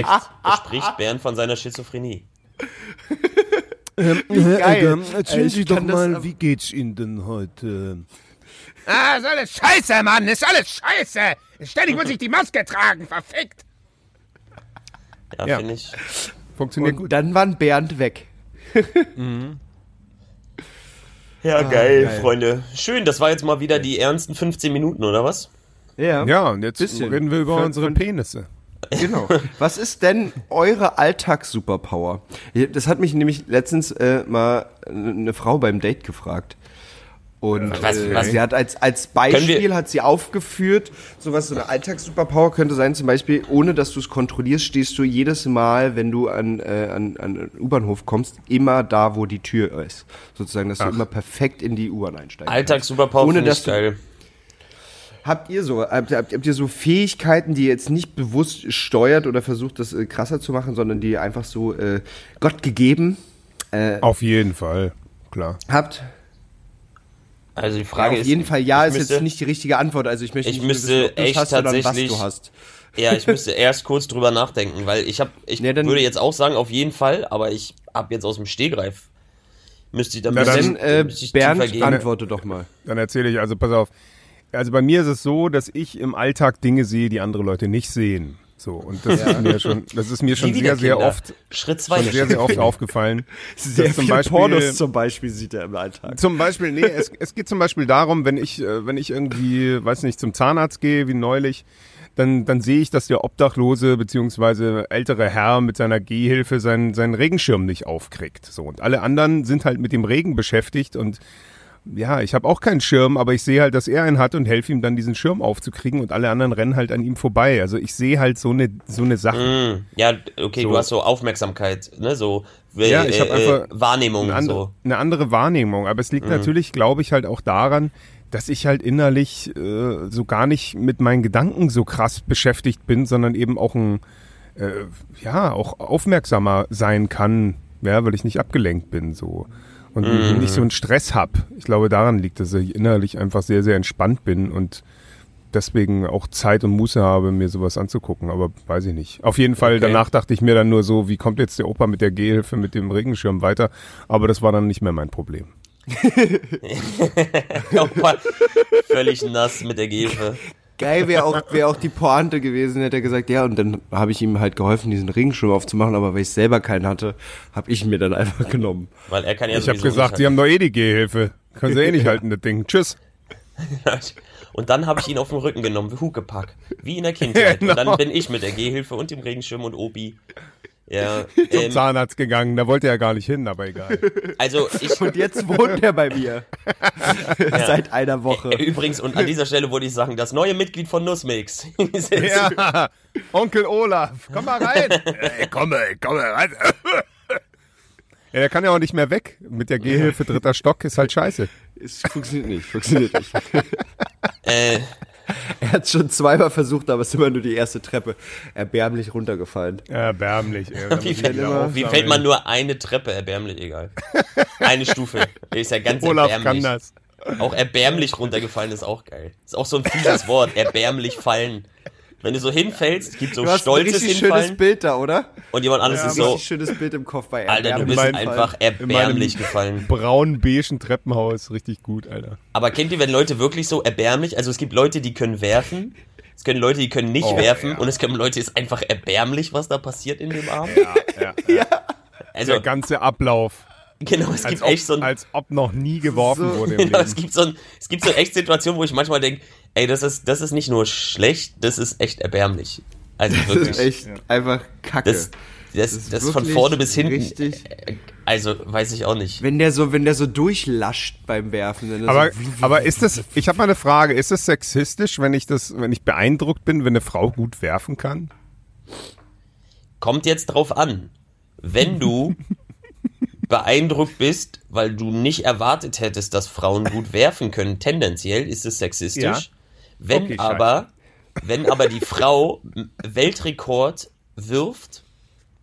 S1: spricht Bernd von seiner Schizophrenie.
S2: Geil.
S3: erzählen
S2: Ich Sie doch das mal, am-
S3: wie geht's Ihnen denn heute?
S4: Ah, ist alles scheiße, Mann, ist alles scheiße. Ständig muss ich die Maske tragen, verfickt.
S1: Ja,
S3: Ja.
S1: finde ich.
S3: Funktioniert
S2: Und
S3: gut.
S2: dann war ein Bernd weg.
S1: Ja, geil,
S2: geil.
S1: Freunde. Schön, das war jetzt mal wieder die ernsten 15 Minuten, oder was?
S2: Ja.
S3: Ja, und jetzt
S2: Bisschen.
S3: reden wir über
S2: Für-
S3: unsere Penisse.
S2: Genau. Was ist denn eure Alltags-Superpower? Das hat mich nämlich letztens äh, mal eine Frau beim Date gefragt. Und
S1: Was-
S2: äh,
S1: was-
S2: sie hat als, als Beispiel hat sie aufgeführt, sowas, so eine Alltags-Superpower könnte sein, zum Beispiel, ohne dass du es kontrollierst, stehst du jedes Mal, wenn du an, äh, an, an den U-Bahnhof kommst, immer da, wo die Tür ist. Sozusagen, dass du immer perfekt in die U-Bahn einsteigst.
S1: Alltags-Superpower
S2: Ohne dass
S1: geil.
S2: Habt ihr so, habt, habt, habt ihr so Fähigkeiten, die ihr jetzt nicht bewusst steuert oder versucht, das äh, krasser zu machen, sondern die ihr einfach so äh, Gott gegeben äh,
S3: Auf jeden Fall, klar.
S2: habt?
S1: Also die
S2: Ja,
S1: Frage
S2: auf
S1: ist.
S2: jeden Fall ja, ist
S1: müsste-
S2: jetzt nicht die richtige Antwort. Also ich möchte
S1: Ich
S2: nicht
S1: müsste
S2: wissen, ob du es
S1: echt
S2: hast, sondern was
S1: tatsächlich-
S2: du hast.
S1: Ja, ich müsste <laughs> erst kurz drüber nachdenken, weil ich habe, ich
S2: Ja, dann-
S1: würde jetzt auch sagen, auf jeden Fall, aber ich habe jetzt aus dem Stegreif Müsste ich, dann
S3: Na,
S1: müsste
S3: dann,
S2: äh, Bernd, antworte doch mal.
S3: Dann erzähle ich, also pass auf. Also bei mir ist es so, dass ich im Alltag Dinge sehe, die andere Leute nicht sehen. So, und das ist mir schon, das ist mir schon sehr, sehr oft,
S1: Schritt zwei.
S3: schon sehr, sehr oft aufgefallen. <laughs>
S2: Sehr
S3: zum Beispiel-
S2: Pornos zum Beispiel sieht er im Alltag.
S3: Zum Beispiel, nee, es, es geht zum Beispiel darum, wenn ich, äh, wenn ich irgendwie, weiß nicht, zum Zahnarzt gehe, wie neulich, dann, dann sehe ich, dass der Obdachlose beziehungsweise ältere Herr mit seiner Gehhilfe seinen, seinen Regenschirm nicht aufkriegt. So, und alle anderen sind halt mit dem Regen beschäftigt und ja, ich habe auch keinen Schirm, aber ich sehe halt, dass er einen hat und helfe ihm dann diesen Schirm aufzukriegen und alle anderen rennen halt an ihm vorbei. Also ich sehe halt so eine so eine Sache.
S1: Mm, ja, okay,
S3: So.
S1: du hast so Aufmerksamkeit, ne, so äh,
S3: Ja, ich
S1: äh,
S3: einfach
S1: Wahrnehmung
S3: eine andere,
S1: so.
S3: eine andere Wahrnehmung. Aber es liegt natürlich, glaube ich, halt auch daran, dass ich halt innerlich äh, so gar nicht mit meinen Gedanken so krass beschäftigt bin, sondern eben auch ein, äh, ja, auch aufmerksamer sein kann, ja, weil ich nicht abgelenkt bin so. Und nicht so einen Stress hab. Ich glaube, daran liegt, dass ich innerlich einfach sehr, sehr entspannt bin und deswegen auch Zeit und Muße habe, mir sowas anzugucken, aber weiß ich nicht. Auf jeden Fall,
S1: Okay.
S3: danach dachte ich mir dann nur so, wie kommt jetzt der Opa mit der Gehhilfe, mit dem Regenschirm weiter? Aber das war dann nicht mehr mein Problem. <laughs>
S1: Opa, Völlig nass mit der Gehilfe.
S2: Geil wäre auch, wär auch die Pointe gewesen, hätte er gesagt, ja, und dann habe ich ihm halt geholfen, diesen Regenschirm aufzumachen, aber weil ich selber keinen hatte, habe ich ihn mir dann einfach genommen.
S1: Weil er kann ja
S3: Ich habe gesagt,
S1: nicht
S3: die haben doch eh die Gehhilfe. Können sie eh nicht halten, das Ding. Tschüss. <laughs>
S1: Und dann habe ich ihn auf den Rücken genommen, wie Huckepack. Wie in der Kindheit.
S3: Genau. <laughs>
S1: Und dann bin ich mit der Gehhilfe und dem Regenschirm und Obi. Ja, <laughs>
S3: Zum
S1: ähm,
S3: Zahnarzt gegangen. Da wollte er gar nicht hin, aber egal.
S1: also ich,
S2: Und jetzt wohnt er bei mir. Seit einer Woche.
S1: übrigens, und an dieser Stelle wollte ich sagen, das neue Mitglied von Nussmix. <laughs>
S3: Ja, Onkel Olaf, komm mal rein. Ey, komm, ey, komm mal rein. <laughs> Ja, der kann ja auch nicht mehr weg. Mit der Gehhilfe dritter Stock ist halt scheiße.
S2: Es funktioniert nicht, funktioniert nicht.
S1: äh, <laughs>
S2: Er hat schon zweimal versucht, aber es ist immer nur die erste Treppe erbärmlich runtergefallen.
S3: Erbärmlich, ey. <laughs>
S1: Wie, fällt,
S2: immer-
S1: wie fällt man nur eine Treppe? Erbärmlich, egal. Eine Stufe. Ist ja ganz
S3: Olaf
S1: erbärmlich.
S3: kann das.
S1: Auch erbärmlich runtergefallen ist auch geil. Ist auch so ein fieses Wort, erbärmlich fallen. Wenn du so hinfällst, gibt so
S2: Du hast ein
S1: stolzes
S2: richtig
S1: Hinfallen
S2: schönes Bild da, oder?
S1: und jemand anderes
S2: Ein
S1: ist so,
S2: richtig schönes Bild im Kopf bei
S1: Alter, du bist einfach erbärmlich gefallen.
S3: Braun-beigen Treppenhaus. Richtig gut, Alter.
S1: Aber kennt ihr, wenn Leute wirklich so erbärmlich, also es gibt Leute, die können werfen, es können Leute, die können nicht
S3: Oh,
S1: werfen
S3: ja.
S1: und es können Leute, ist einfach erbärmlich, was da passiert in dem Arm.
S3: Ja, <laughs> ja.
S1: Also,
S3: Der ganze Ablauf.
S1: genau, es
S3: Als
S1: gibt
S3: ob,
S1: echt so ein,
S3: als ob noch nie geworfen
S2: So-
S3: wurde im
S1: genau, es
S3: Leben.
S1: gibt so ein, es gibt so echt Situationen, wo ich manchmal denke, ey, das ist, das ist nicht nur schlecht, das ist echt erbärmlich. Also
S2: Das
S1: wirklich.
S2: ist echt einfach kacke.
S1: Das, das,
S2: ist
S1: das, von
S2: wirklich
S1: vorne bis hinten.
S2: richtig-
S1: äh, Also, weiß ich auch nicht.
S2: wenn der so, wenn der so durchlascht beim Werfen.
S3: Aber,
S2: so
S3: aber ist das, ich habe mal eine Frage, ist es sexistisch, wenn ich das, wenn ich beeindruckt bin, wenn eine Frau gut werfen kann?
S1: Kommt jetzt drauf an. Wenn du <laughs> beeindruckt bist, weil du nicht erwartet hättest, dass Frauen gut werfen können, tendenziell ist es sexistisch.
S3: Ja.
S1: Wenn
S3: Okay,
S1: aber, wenn aber die Frau Weltrekord wirft,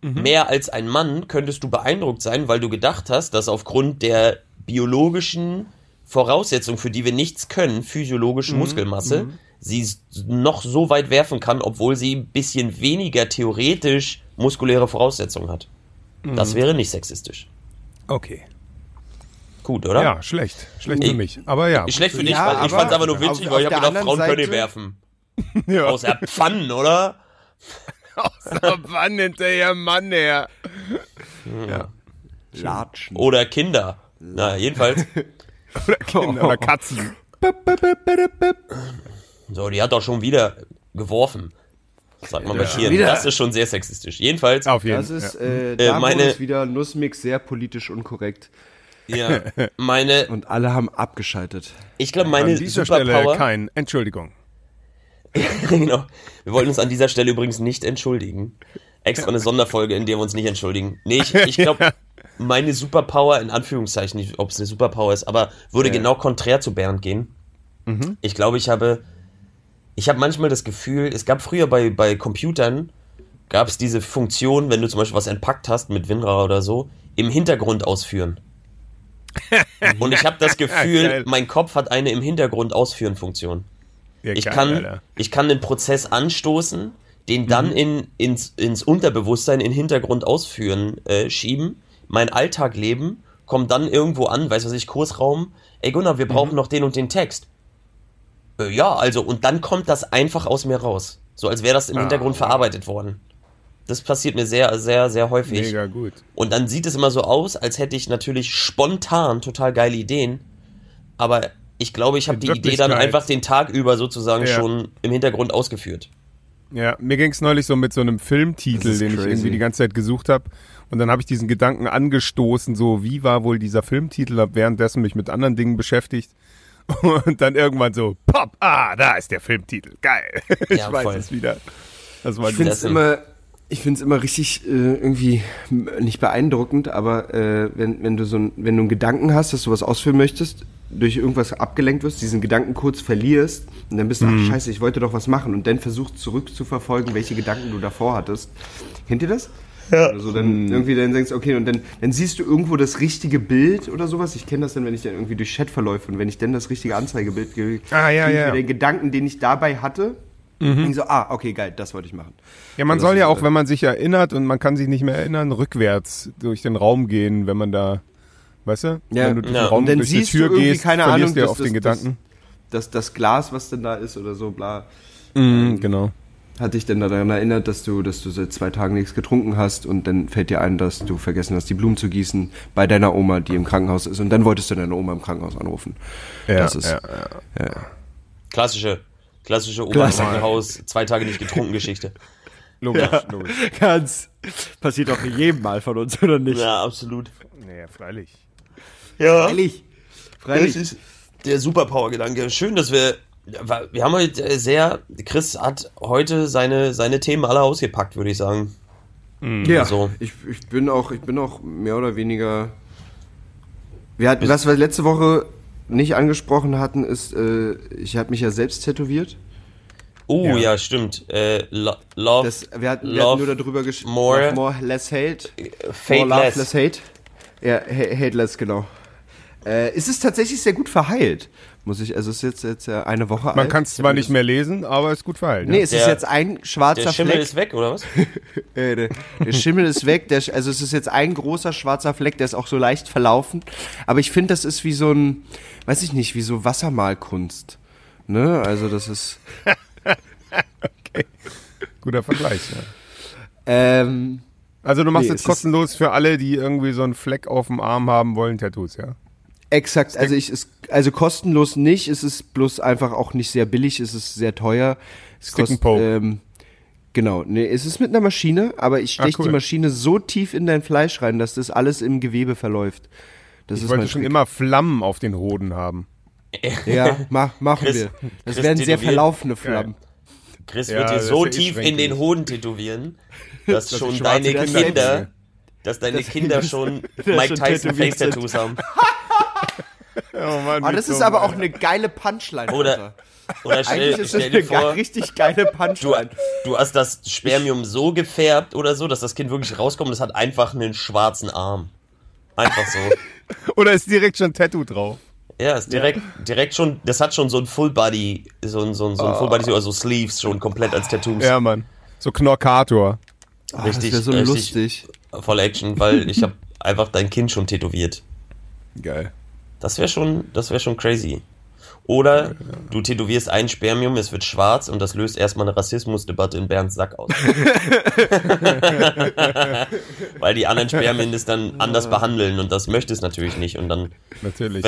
S3: Mhm.
S1: mehr als ein Mann, könntest du beeindruckt sein, weil du gedacht hast, dass aufgrund der biologischen Voraussetzung, für die wir nichts können, physiologische
S3: Mhm.
S1: Muskelmasse, sie s- noch so weit werfen kann, obwohl sie ein bisschen weniger theoretisch muskuläre Voraussetzungen hat.
S3: Mhm.
S1: Das wäre nicht sexistisch.
S3: Okay.
S1: Gut, oder?
S3: Ja, schlecht. Schlecht
S1: Ich-
S3: für mich. Aber ja.
S1: Schlecht für dich,
S2: Ja,
S1: weil ich
S2: aber
S1: fand's aber nur witzig,
S2: auf
S1: weil ich habe gedacht, Frauen können
S2: Seite-
S1: werfen. <laughs>
S3: ja.
S1: Aus der Pfannen, oder?
S3: Außer wann hinterher Mann her? Ja.
S2: Latschen.
S1: Oder Kinder. Na, jedenfalls. <laughs>
S3: Oder Kinder oder Katzen.
S1: So, die hat doch schon wieder geworfen. Sagt man bei
S3: Ja.
S1: Tieren.
S2: Wieder.
S1: Das ist schon sehr sexistisch. Jedenfalls,
S3: Auf jeden
S2: Das
S3: Fall.
S2: ist, äh, da
S1: meine-
S2: wurde es wieder Nussmix sehr politisch unkorrekt.
S1: Ja, meine, <laughs>
S2: Und alle haben abgeschaltet.
S1: ich glaube,
S3: An
S1: meine
S3: dieser Stelle
S1: Superpower.
S3: kein. Entschuldigung. <laughs>
S1: genau. Wir wollten uns an dieser Stelle übrigens nicht entschuldigen. Extra eine Sonderfolge, in der wir uns nicht entschuldigen. Nee, ich, ich glaube, <laughs> meine Superpower, in Anführungszeichen, nicht, ob es eine Superpower ist, aber würde genau konträr zu Bernd gehen. Ich glaube, ich habe, ich habe manchmal das Gefühl, es gab früher bei, bei Computern, gab es diese Funktion, wenn du zum Beispiel was entpackt hast mit WinRAR oder so, im Hintergrund ausführen. <laughs> Und ich habe das Gefühl, mein Kopf hat eine im Hintergrund ausführen Funktion.
S3: Ja,
S1: Ich
S3: geil,
S1: kann,
S3: Alter.
S1: ich kann den Prozess anstoßen, den dann in, ins, ins Unterbewusstsein, in Hintergrund ausführen, äh, schieben, mein Alltag leben kommt dann irgendwo an, weiß was ich, Kursraum, ey Gunnar, wir brauchen noch den und den Text. Äh, ja, also, und dann kommt das einfach aus mir raus. So als wäre das im Hintergrund verarbeitet worden. Das passiert mir sehr, sehr, sehr häufig.
S3: Mega gut.
S1: Und dann sieht es immer so aus, als hätte ich natürlich spontan total geile Ideen. Aber ich glaube, ich habe die Idee dann einfach den Tag über sozusagen
S3: Ja.
S1: schon im Hintergrund ausgeführt.
S3: Ja, mir ging es neulich so mit so einem Filmtitel, den ich
S2: crazy.
S3: irgendwie die ganze Zeit gesucht habe. Und dann habe ich diesen Gedanken angestoßen, so wie war wohl dieser Filmtitel, habe währenddessen mich mit anderen Dingen beschäftigt. <laughs> Und dann irgendwann so, pop, ah, da ist der Filmtitel, geil. <laughs> Ich
S1: Ja,
S3: weiß
S1: voll.
S3: es wieder. Das war
S2: Ich finde
S3: gut.
S2: es immer, ich finde es immer richtig äh, irgendwie m- nicht beeindruckend, aber äh, wenn, wenn du so ein, wenn du einen Gedanken hast, dass du was ausführen möchtest, durch irgendwas abgelenkt wirst, diesen Gedanken kurz verlierst und dann bist du, ach scheiße, ich wollte doch was machen und dann versuchst zurückzuverfolgen, welche Gedanken du davor hattest. Kennt ihr das? Ja. Oder so, dann irgendwie dann denkst, okay, und dann, dann siehst du irgendwo das richtige Bild oder sowas. Ich kenne das dann, wenn ich dann irgendwie durch Chat verläufe und wenn ich dann das richtige Anzeigebild kriege,
S3: Ah, ja, ja.
S2: den Gedanken, den ich dabei hatte, mhm. so, ah, okay, geil, das wollte ich machen.
S3: Ja, man
S2: Das
S3: soll ja auch, wenn man sich erinnert und man kann sich nicht mehr erinnern, rückwärts durch den Raum gehen, wenn man da, weißt du?
S2: Ja.
S3: Wenn du durch
S1: Ja.
S3: den Raum
S2: Und dann
S3: durch die
S2: siehst du
S3: Tür
S2: irgendwie,
S3: gehst,
S2: keine
S3: verlierst
S2: Ahnung,
S3: du ja
S2: dass
S3: auf
S2: das-
S3: den Gedanken.
S2: Das, das Glas, was denn da ist oder so, bla.
S3: Mhm, genau.
S2: Hat dich denn daran erinnert, dass du, dass du seit zwei Tagen nichts getrunken hast und dann fällt dir ein, dass du vergessen hast, die Blumen zu gießen bei deiner Oma, die im Krankenhaus ist. Und dann wolltest du deine Oma im Krankenhaus anrufen.
S3: Ja,
S2: das ist,
S3: ja,
S1: Klassische, klassische Oma im
S2: Klasse.
S1: Krankenhaus, zwei Tage nicht getrunken Geschichte. <laughs>
S3: Logisch, logisch.
S2: Ganz. Passiert doch jedem Mal von uns, oder nicht?
S1: Ja, absolut.
S3: Naja, freilich.
S1: Ja.
S2: Freilich.
S1: Das
S2: Freilich.
S1: ist der Superpower-Gedanke. Schön, dass wir. Wir haben heute äh, sehr. Chris hat heute seine, seine Themen alle ausgepackt, würde ich sagen.
S2: Ja,
S1: so.
S2: ich, ich bin auch, ich bin auch mehr oder weniger. Wir hatten, was wir letzte Woche nicht angesprochen hatten, ist, äh, ich habe mich ja selbst tätowiert.
S1: Oh,
S3: Ja.
S1: ja, stimmt. Äh, lo love,
S2: Das, wir, hatten, wir
S1: Love
S2: hatten nur darüber gesprochen.
S1: more,
S2: more, less hate.
S1: fate
S2: more love,
S1: less.
S2: less hate. Ja, ha- hate less, genau. Äh, es ist tatsächlich sehr gut verheilt. Muss ich, also es ist jetzt, jetzt ja eine Woche alt.
S3: Man kann es zwar nicht mehr lesen, aber ist gut verhalten.
S2: Nee,
S3: ja.
S2: es ist
S1: Der-
S2: jetzt ein schwarzer
S1: Der Schimmel
S2: Fleck.
S1: ist weg, oder was? <laughs>
S2: Äh, der, der Schimmel ist weg, der, also es ist jetzt ein großer schwarzer Fleck, der ist auch so leicht verlaufen. Aber ich finde, das ist wie so ein, weiß ich nicht, wie so Wassermalkunst. Ne? Also das ist.
S3: Guter Vergleich. Ja.
S2: Ähm,
S3: Also du machst
S2: Nee,
S3: jetzt
S2: es ist-
S3: kostenlos für alle, die irgendwie so einen Fleck auf dem Arm haben wollen, Tattoos, ja?
S2: Exakt, also ich ist also kostenlos nicht, es ist bloß einfach auch nicht sehr billig, es ist sehr teuer. Es
S3: Stick poke.
S2: ähm, genau, nee, es ist mit einer Maschine, aber ich
S3: Ah,
S2: steche
S3: cool.
S2: die Maschine so tief in dein Fleisch rein, dass das alles im Gewebe verläuft. Das
S3: Ich
S2: ist
S3: wollte schon
S2: Trick.
S3: immer Flammen auf den Hoden haben. <laughs>
S2: Ja, mach, machen
S1: Chris-
S2: wir. Das
S1: Chris
S2: werden sehr verlaufene Flammen.
S1: Chris
S3: Ja,
S1: wird dir
S3: das
S1: so
S3: eh
S1: tief in den. Hoden tätowieren, <laughs> dass schon
S3: schwarze
S1: deine
S2: Kinder
S1: dass deine Kinder <laughs> schon
S2: dass
S1: Mike
S2: schon
S1: Tyson
S2: sind.
S1: Face-Tattoos haben.
S3: Oh Mann,
S2: Aber
S3: wie
S2: das ist aber auch eine geile Punchline.
S1: Oder, oder
S2: Eigentlich
S1: stell,
S2: ist das
S1: stell
S2: eine
S1: vor,
S2: richtig geile
S1: du,
S2: Punchline.
S1: du hast das Spermium so gefärbt oder so, dass das Kind wirklich rauskommt und es hat einfach einen schwarzen Arm. Einfach so. <laughs>
S3: Oder ist direkt schon Tattoo drauf?
S1: Ja, ist direkt, direkt schon, das hat schon so ein Full Body, so ein, so ein, so ein Full Body, also Sleeves schon komplett als Tattoos.
S3: Ja, Mann. So Knorkator.
S1: richtig,
S2: das so
S1: richtig
S2: lustig.
S1: voll Action, weil ich habe <laughs> einfach dein Kind schon tätowiert.
S3: Geil.
S1: Das wäre schon, das wäre schon crazy. Oder du tätowierst ein Spermium, es wird schwarz und das löst erstmal eine Rassismusdebatte in Bernds Sack aus. <laughs> Weil die anderen Spermien es dann anders behandeln und das möchte es natürlich nicht und dann
S3: Natürlich.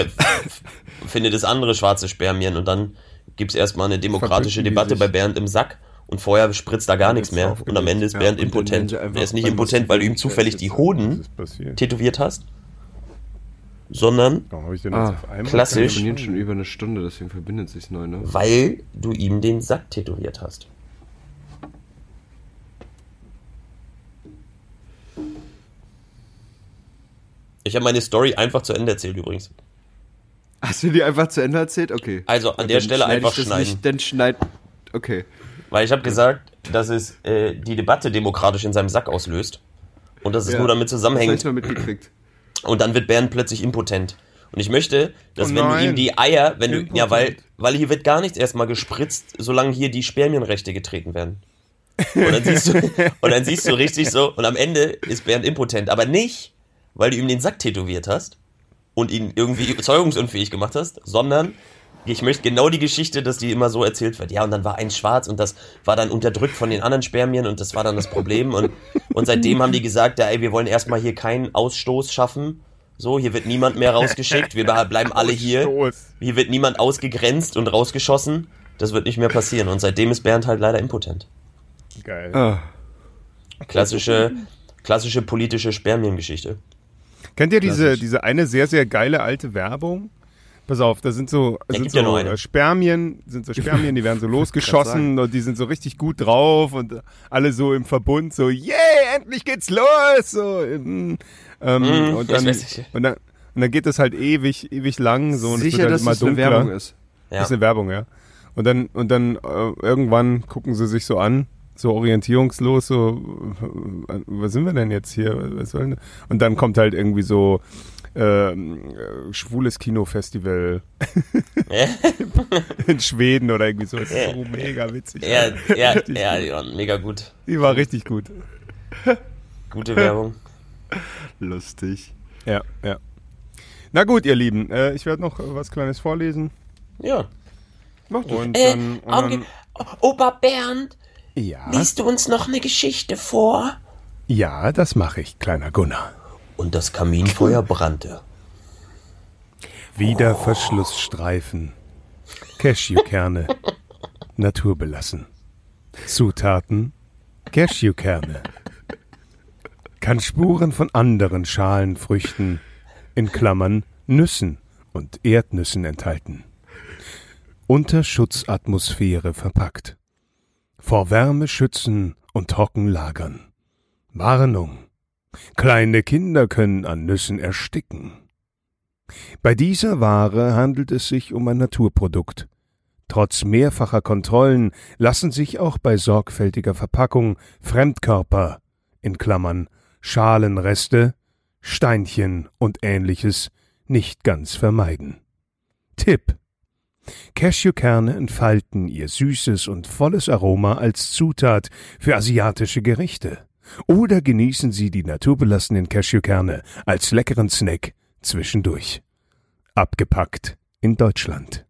S1: findet es andere schwarze Spermien und dann gibt es erstmal eine demokratische Debatte bei Bernd im Sack und vorher spritzt da gar nichts mehr und am Ende ist Bernd impotent. Er ist nicht impotent, weil du ihm zufällig die Hoden tätowiert hast, sondern
S3: Warum habe ich denn
S2: Ah,
S3: jetzt auf einmal?
S2: Wir
S1: klassisch.
S2: abonnieren schon über eine Stunde, deswegen verbindet sich neu, ne?
S1: weil du ihm den Sack tätowiert hast. Ich habe meine Story einfach zu Ende erzählt übrigens.
S2: Hast du die einfach zu Ende erzählt? Okay.
S1: Also an der
S2: Dann
S1: Stelle einfach schneiden.
S2: Nicht, dann schneid. Okay.
S1: Weil ich habe gesagt, dass es äh, die Debatte demokratisch in seinem Sack auslöst. Und dass es
S2: Ja.
S1: nur damit
S2: Das hab
S1: zusammenhängt.
S2: ich mal mitgekriegt.
S1: Und dann wird Bernd plötzlich impotent. Und ich möchte, dass
S3: Oh
S1: wenn du ihm die Eier, wenn du, ja, weil,
S3: Impotent.
S1: weil hier wird gar nichts erstmal gespritzt, solange hier die Spermienrechte getreten werden. Und dann siehst du, <laughs> und dann siehst du richtig so, und am Ende ist Bernd impotent. Aber nicht, weil du ihm den Sack tätowiert hast, und ihn irgendwie zeugungsunfähig gemacht hast, sondern ich möchte genau die Geschichte, dass die immer so erzählt wird. Ja, und dann war eins schwarz und das war dann unterdrückt von den anderen Spermien und das war dann das Problem. Und, und seitdem haben die gesagt, ja, ey, wir wollen erstmal hier keinen Ausstoß schaffen. So, hier wird niemand mehr rausgeschickt, wir bleiben alle hier. Hier wird niemand ausgegrenzt und rausgeschossen. Das wird nicht mehr passieren. Und seitdem ist Bernd halt leider impotent.
S3: Geil.
S2: Ah.
S1: Klassische, klassische politische Spermiengeschichte.
S3: Kennt ihr diese,
S2: Klassisch.
S3: diese eine sehr, sehr geile alte Werbung? Pass auf, da sind so, sind
S1: gibt ja
S3: so
S1: eine.
S3: äh, Spermien, sind so <laughs> Spermien, die werden so losgeschossen und die sind so richtig gut drauf und äh, alle so im Verbund so, yay, endlich geht's los! So, ähm,
S1: Mm,
S3: und, dann, und, dann, und dann geht das halt ewig, ewig lang so und es
S2: Sicher,
S3: wird halt
S2: dass
S3: immer
S2: das eine
S3: dunkler.
S2: Werbung ist.
S1: Ja.
S3: Das ist eine Werbung, ja. Und dann, und dann äh, irgendwann gucken sie sich so an, so orientierungslos, so, äh, was sind wir denn jetzt hier? Was soll denn? Und dann kommt halt irgendwie so ähm, äh, schwules Kinofestival <laughs> in Schweden oder irgendwie so. Das ist so mega witzig.
S1: Ja, ja, ja, ja, mega gut.
S3: Die war richtig gut.
S1: Gute Werbung. <laughs>
S2: Lustig.
S3: Ja, ja. Na gut, ihr Lieben, äh, ich werde noch äh, was Kleines vorlesen.
S1: Ja.
S3: Und
S1: Äh,
S3: dann, und dann
S1: Opa Bernd,
S3: ja,
S1: liest du uns noch eine Geschichte vor?
S3: ja, das mache ich, kleiner Gunnar.
S1: Und das Kaminfeuer <laughs> brannte.
S3: Wieder Verschlussstreifen. Cashewkerne. Naturbelassen. Zutaten. Cashewkerne. Kann Spuren von anderen Schalenfrüchten, in Klammern Nüssen und Erdnüssen enthalten. Unter Schutzatmosphäre verpackt. Vor Wärme schützen und trocken lagern. Warnung. Kleine Kinder können an Nüssen ersticken. Bei dieser Ware handelt es sich um ein Naturprodukt. Trotz mehrfacher Kontrollen lassen sich auch bei sorgfältiger Verpackung Fremdkörper in Klammern Schalenreste, Steinchen und ähnliches nicht ganz vermeiden. Tipp Cashewkerne entfalten ihr süßes und volles Aroma als Zutat für asiatische Gerichte. Oder genießen Sie die naturbelassenen Cashewkerne als leckeren Snack zwischendurch. Abgepackt in Deutschland.